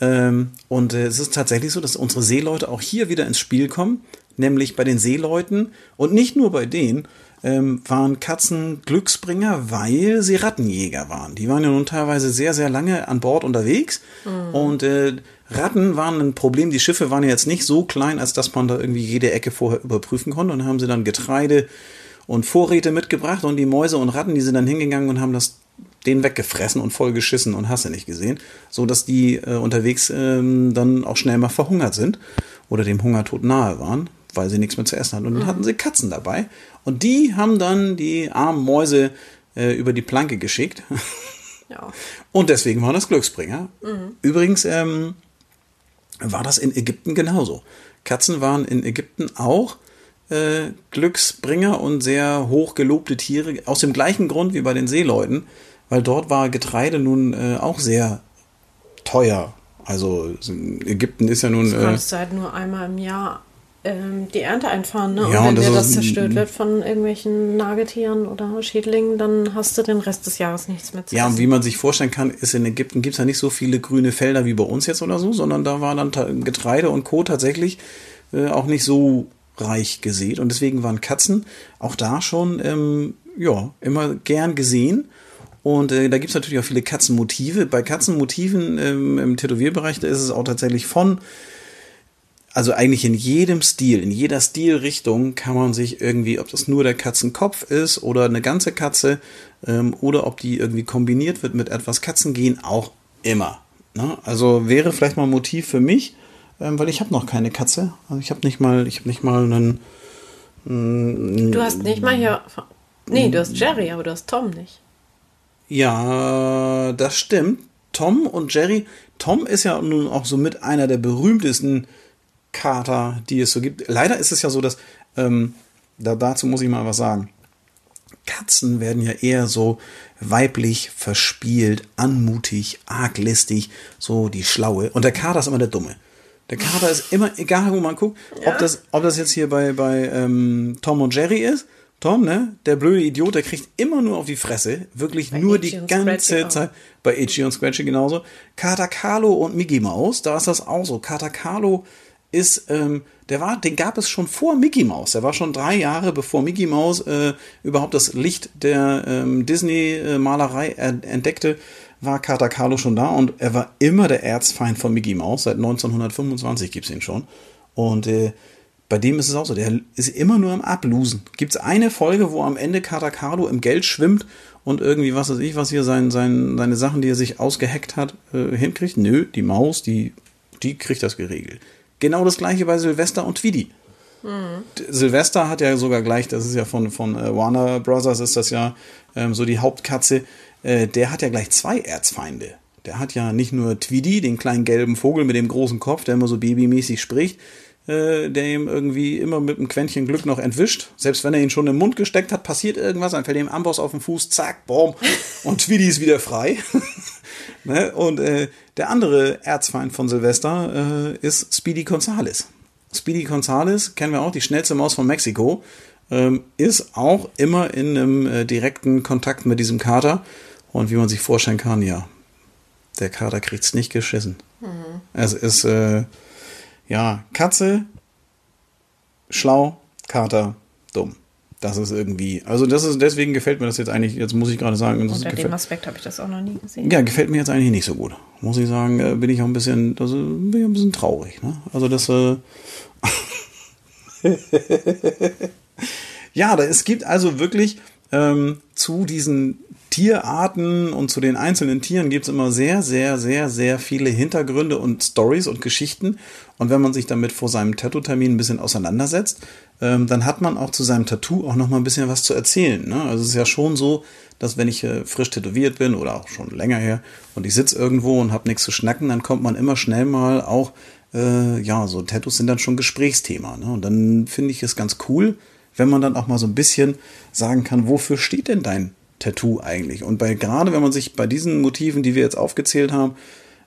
Ähm, und äh, es ist tatsächlich so, dass unsere Seeleute auch hier wieder ins Spiel kommen. Nämlich bei den Seeleuten und nicht nur bei denen, ähm, waren Katzen Glücksbringer, weil sie Rattenjäger waren. Die waren ja nun teilweise sehr, sehr lange an Bord unterwegs. Mhm. Und äh, Ratten waren ein Problem. Die Schiffe waren ja jetzt nicht so klein, als dass man da irgendwie jede Ecke vorher überprüfen konnte. Und haben sie dann Getreide und Vorräte mitgebracht und die Mäuse und Ratten, die sind dann hingegangen und haben das den weggefressen und voll geschissen und hast du nicht gesehen, so dass die äh, unterwegs ähm, dann auch schnell mal verhungert sind oder dem Hungertod nahe waren, weil sie nichts mehr zu essen hatten. Und dann mhm. hatten sie Katzen dabei und die haben dann die armen Mäuse äh, über die Planke geschickt. Ja. Und deswegen waren das Glücksbringer. Mhm. Übrigens ähm, war das in Ägypten genauso. Katzen waren in Ägypten auch äh, Glücksbringer und sehr hoch gelobte Tiere, aus dem gleichen Grund wie bei den Seeleuten, weil dort war Getreide nun äh, auch sehr teuer. Also Ägypten ist ja nun. Du kannst äh, halt nur einmal im Jahr ähm, die Ernte einfahren, ne? Ja, und wenn und das, dir das zerstört wird von irgendwelchen Nagetieren oder Schädlingen, dann hast du den Rest des Jahres nichts mehr zu Ja, essen. und wie man sich vorstellen kann, ist in Ägypten gibt es ja nicht so viele grüne Felder wie bei uns jetzt oder so, sondern da war dann Getreide und Co. tatsächlich äh, auch nicht so reich gesät. Und deswegen waren Katzen auch da schon ähm, ja, immer gern gesehen. Und äh, da gibt es natürlich auch viele Katzenmotive. Bei Katzenmotiven ähm, im Tätowierbereich, da ist es auch tatsächlich von, also eigentlich in jedem Stil, in jeder Stilrichtung kann man sich irgendwie, ob das nur der Katzenkopf ist oder eine ganze Katze ähm, oder ob die irgendwie kombiniert wird mit etwas Katzengehen, auch immer. Ne? Also wäre vielleicht mal ein Motiv für mich, ähm, weil ich habe noch keine Katze. Also ich habe nicht mal, ich habe nicht mal einen. Du hast nicht mal hier. Nee, du hast Jerry, aber du hast Tom nicht. Ja, das stimmt. Tom und Jerry. Tom ist ja nun auch so mit einer der berühmtesten Kater, die es so gibt. Leider ist es ja so, dass ähm, da, dazu muss ich mal was sagen. Katzen werden ja eher so weiblich, verspielt, anmutig, arglistig, so die Schlaue. Und der Kater ist immer der Dumme. Der Kater ist immer, egal wo man guckt, ja. ob, das, ob das jetzt hier bei, bei ähm, Tom und Jerry ist. Tom, ne? Der blöde Idiot, der kriegt immer nur auf die Fresse. Wirklich bei nur Itchy die ganze Zeit. Bei Itchy und Scratchy genauso. Kater Carlo und Mickey Mouse, da ist das auch so. Kater Carlo ist, ähm, der war, den gab es schon vor Mickey Mouse. Der war schon drei Jahre bevor Mickey Mouse äh, überhaupt das Licht der ähm, Disney-Malerei entdeckte war Kater Carlo schon da und er war immer der Erzfeind von Mickey Mouse. Seit 1925 gibt es ihn schon. Und äh, bei dem ist es auch so, der ist immer nur am Ablosen. Gibt es eine Folge, wo am Ende Kater Carlo im Geld schwimmt und irgendwie, was weiß ich, was hier sein, sein, seine Sachen, die er sich ausgeheckt hat, äh, hinkriegt? Nö, die Maus, die, die kriegt das geregelt. Genau das gleiche bei Silvester und Tweety. Mhm. Silvester hat ja sogar gleich, das ist ja von, von äh, Warner Brothers, ist das ja ähm, so die Hauptkatze, der hat ja gleich zwei Erzfeinde. Der hat ja nicht nur Tweedy, den kleinen gelben Vogel mit dem großen Kopf, der immer so babymäßig spricht, äh, der ihm irgendwie immer mit einem Quäntchen Glück noch entwischt. Selbst wenn er ihn schon im Mund gesteckt hat, passiert irgendwas, dann fällt ihm Amboss auf den Fuß, zack, boom, und Tweedy ist wieder frei. ne? Und äh, der andere Erzfeind von Silvester äh, ist Speedy Gonzales. Speedy Gonzales kennen wir auch, die schnellste Maus von Mexiko, ähm, ist auch immer in einem äh, direkten Kontakt mit diesem Kater und wie man sich vorstellen kann, ja, der Kater kriegt es nicht geschissen. Mhm. Es ist, äh, ja, Katze, schlau, Kater, dumm. das ist irgendwie, also das ist, deswegen gefällt mir das jetzt eigentlich, jetzt muss ich gerade sagen. Unter dem Aspekt habe ich das auch noch nie gesehen. Ja, gefällt mir jetzt eigentlich nicht so gut. Muss ich sagen, äh, bin ich auch ein bisschen, das bin ich ein bisschen traurig. Ne? Also das, äh ja, da, es gibt also wirklich ähm, zu diesen Tierarten und zu den einzelnen Tieren gibt es immer sehr, sehr, sehr, sehr viele Hintergründe und Stories und Geschichten. Und wenn man sich damit vor seinem Tattoo-Termin ein bisschen auseinandersetzt, ähm, dann hat man auch zu seinem Tattoo auch noch mal ein bisschen was zu erzählen. Ne? Also es ist ja schon so, dass wenn ich äh, frisch tätowiert bin oder auch schon länger her und ich sitze irgendwo und habe nichts zu schnacken, dann kommt man immer schnell mal auch, äh, ja, so Tattoos sind dann schon Gesprächsthema. Ne? Und dann finde ich es ganz cool, wenn man dann auch mal so ein bisschen sagen kann, wofür steht denn dein Tattoo eigentlich? Und bei gerade wenn man sich bei diesen Motiven, die wir jetzt aufgezählt haben,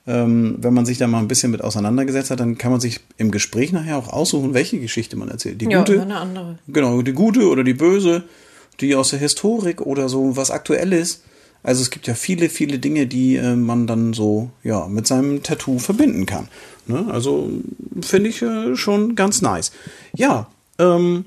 ähm, wenn man sich da mal ein bisschen mit auseinandergesetzt hat, dann kann man sich im Gespräch nachher auch aussuchen, welche Geschichte man erzählt. Die ja, gute, oder eine andere. Genau, die gute oder die böse, die aus der Historik oder so was Aktuelles. Also es gibt ja viele, viele Dinge, die äh, man dann so ja mit seinem Tattoo verbinden kann. Ne? Also finde ich äh, schon ganz nice. Ja, ähm,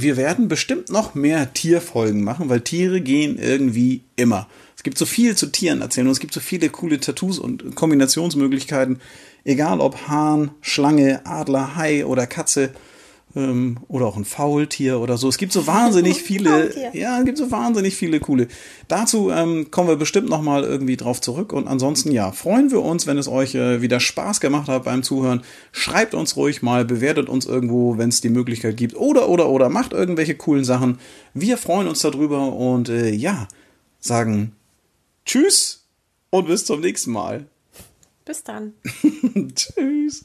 wir werden bestimmt noch mehr Tierfolgen machen, weil Tiere gehen irgendwie immer. Es gibt so viel zu Tieren erzählen und es gibt so viele coole Tattoos und Kombinationsmöglichkeiten. Egal ob Hahn, Schlange, Adler, Hai oder Katze ähm, oder auch ein Faultier oder so. Es gibt so wahnsinnig viele, ja, es gibt so wahnsinnig viele coole. Dazu ähm, kommen wir bestimmt noch mal irgendwie drauf zurück. Und ansonsten ja, freuen wir uns, wenn es euch äh, wieder Spaß gemacht hat beim Zuhören. Schreibt uns ruhig mal, bewertet uns irgendwo, wenn es die Möglichkeit gibt. Oder oder oder macht irgendwelche coolen Sachen. Wir freuen uns darüber und äh, ja, sagen Tschüss und bis zum nächsten Mal. Bis dann. Tschüss.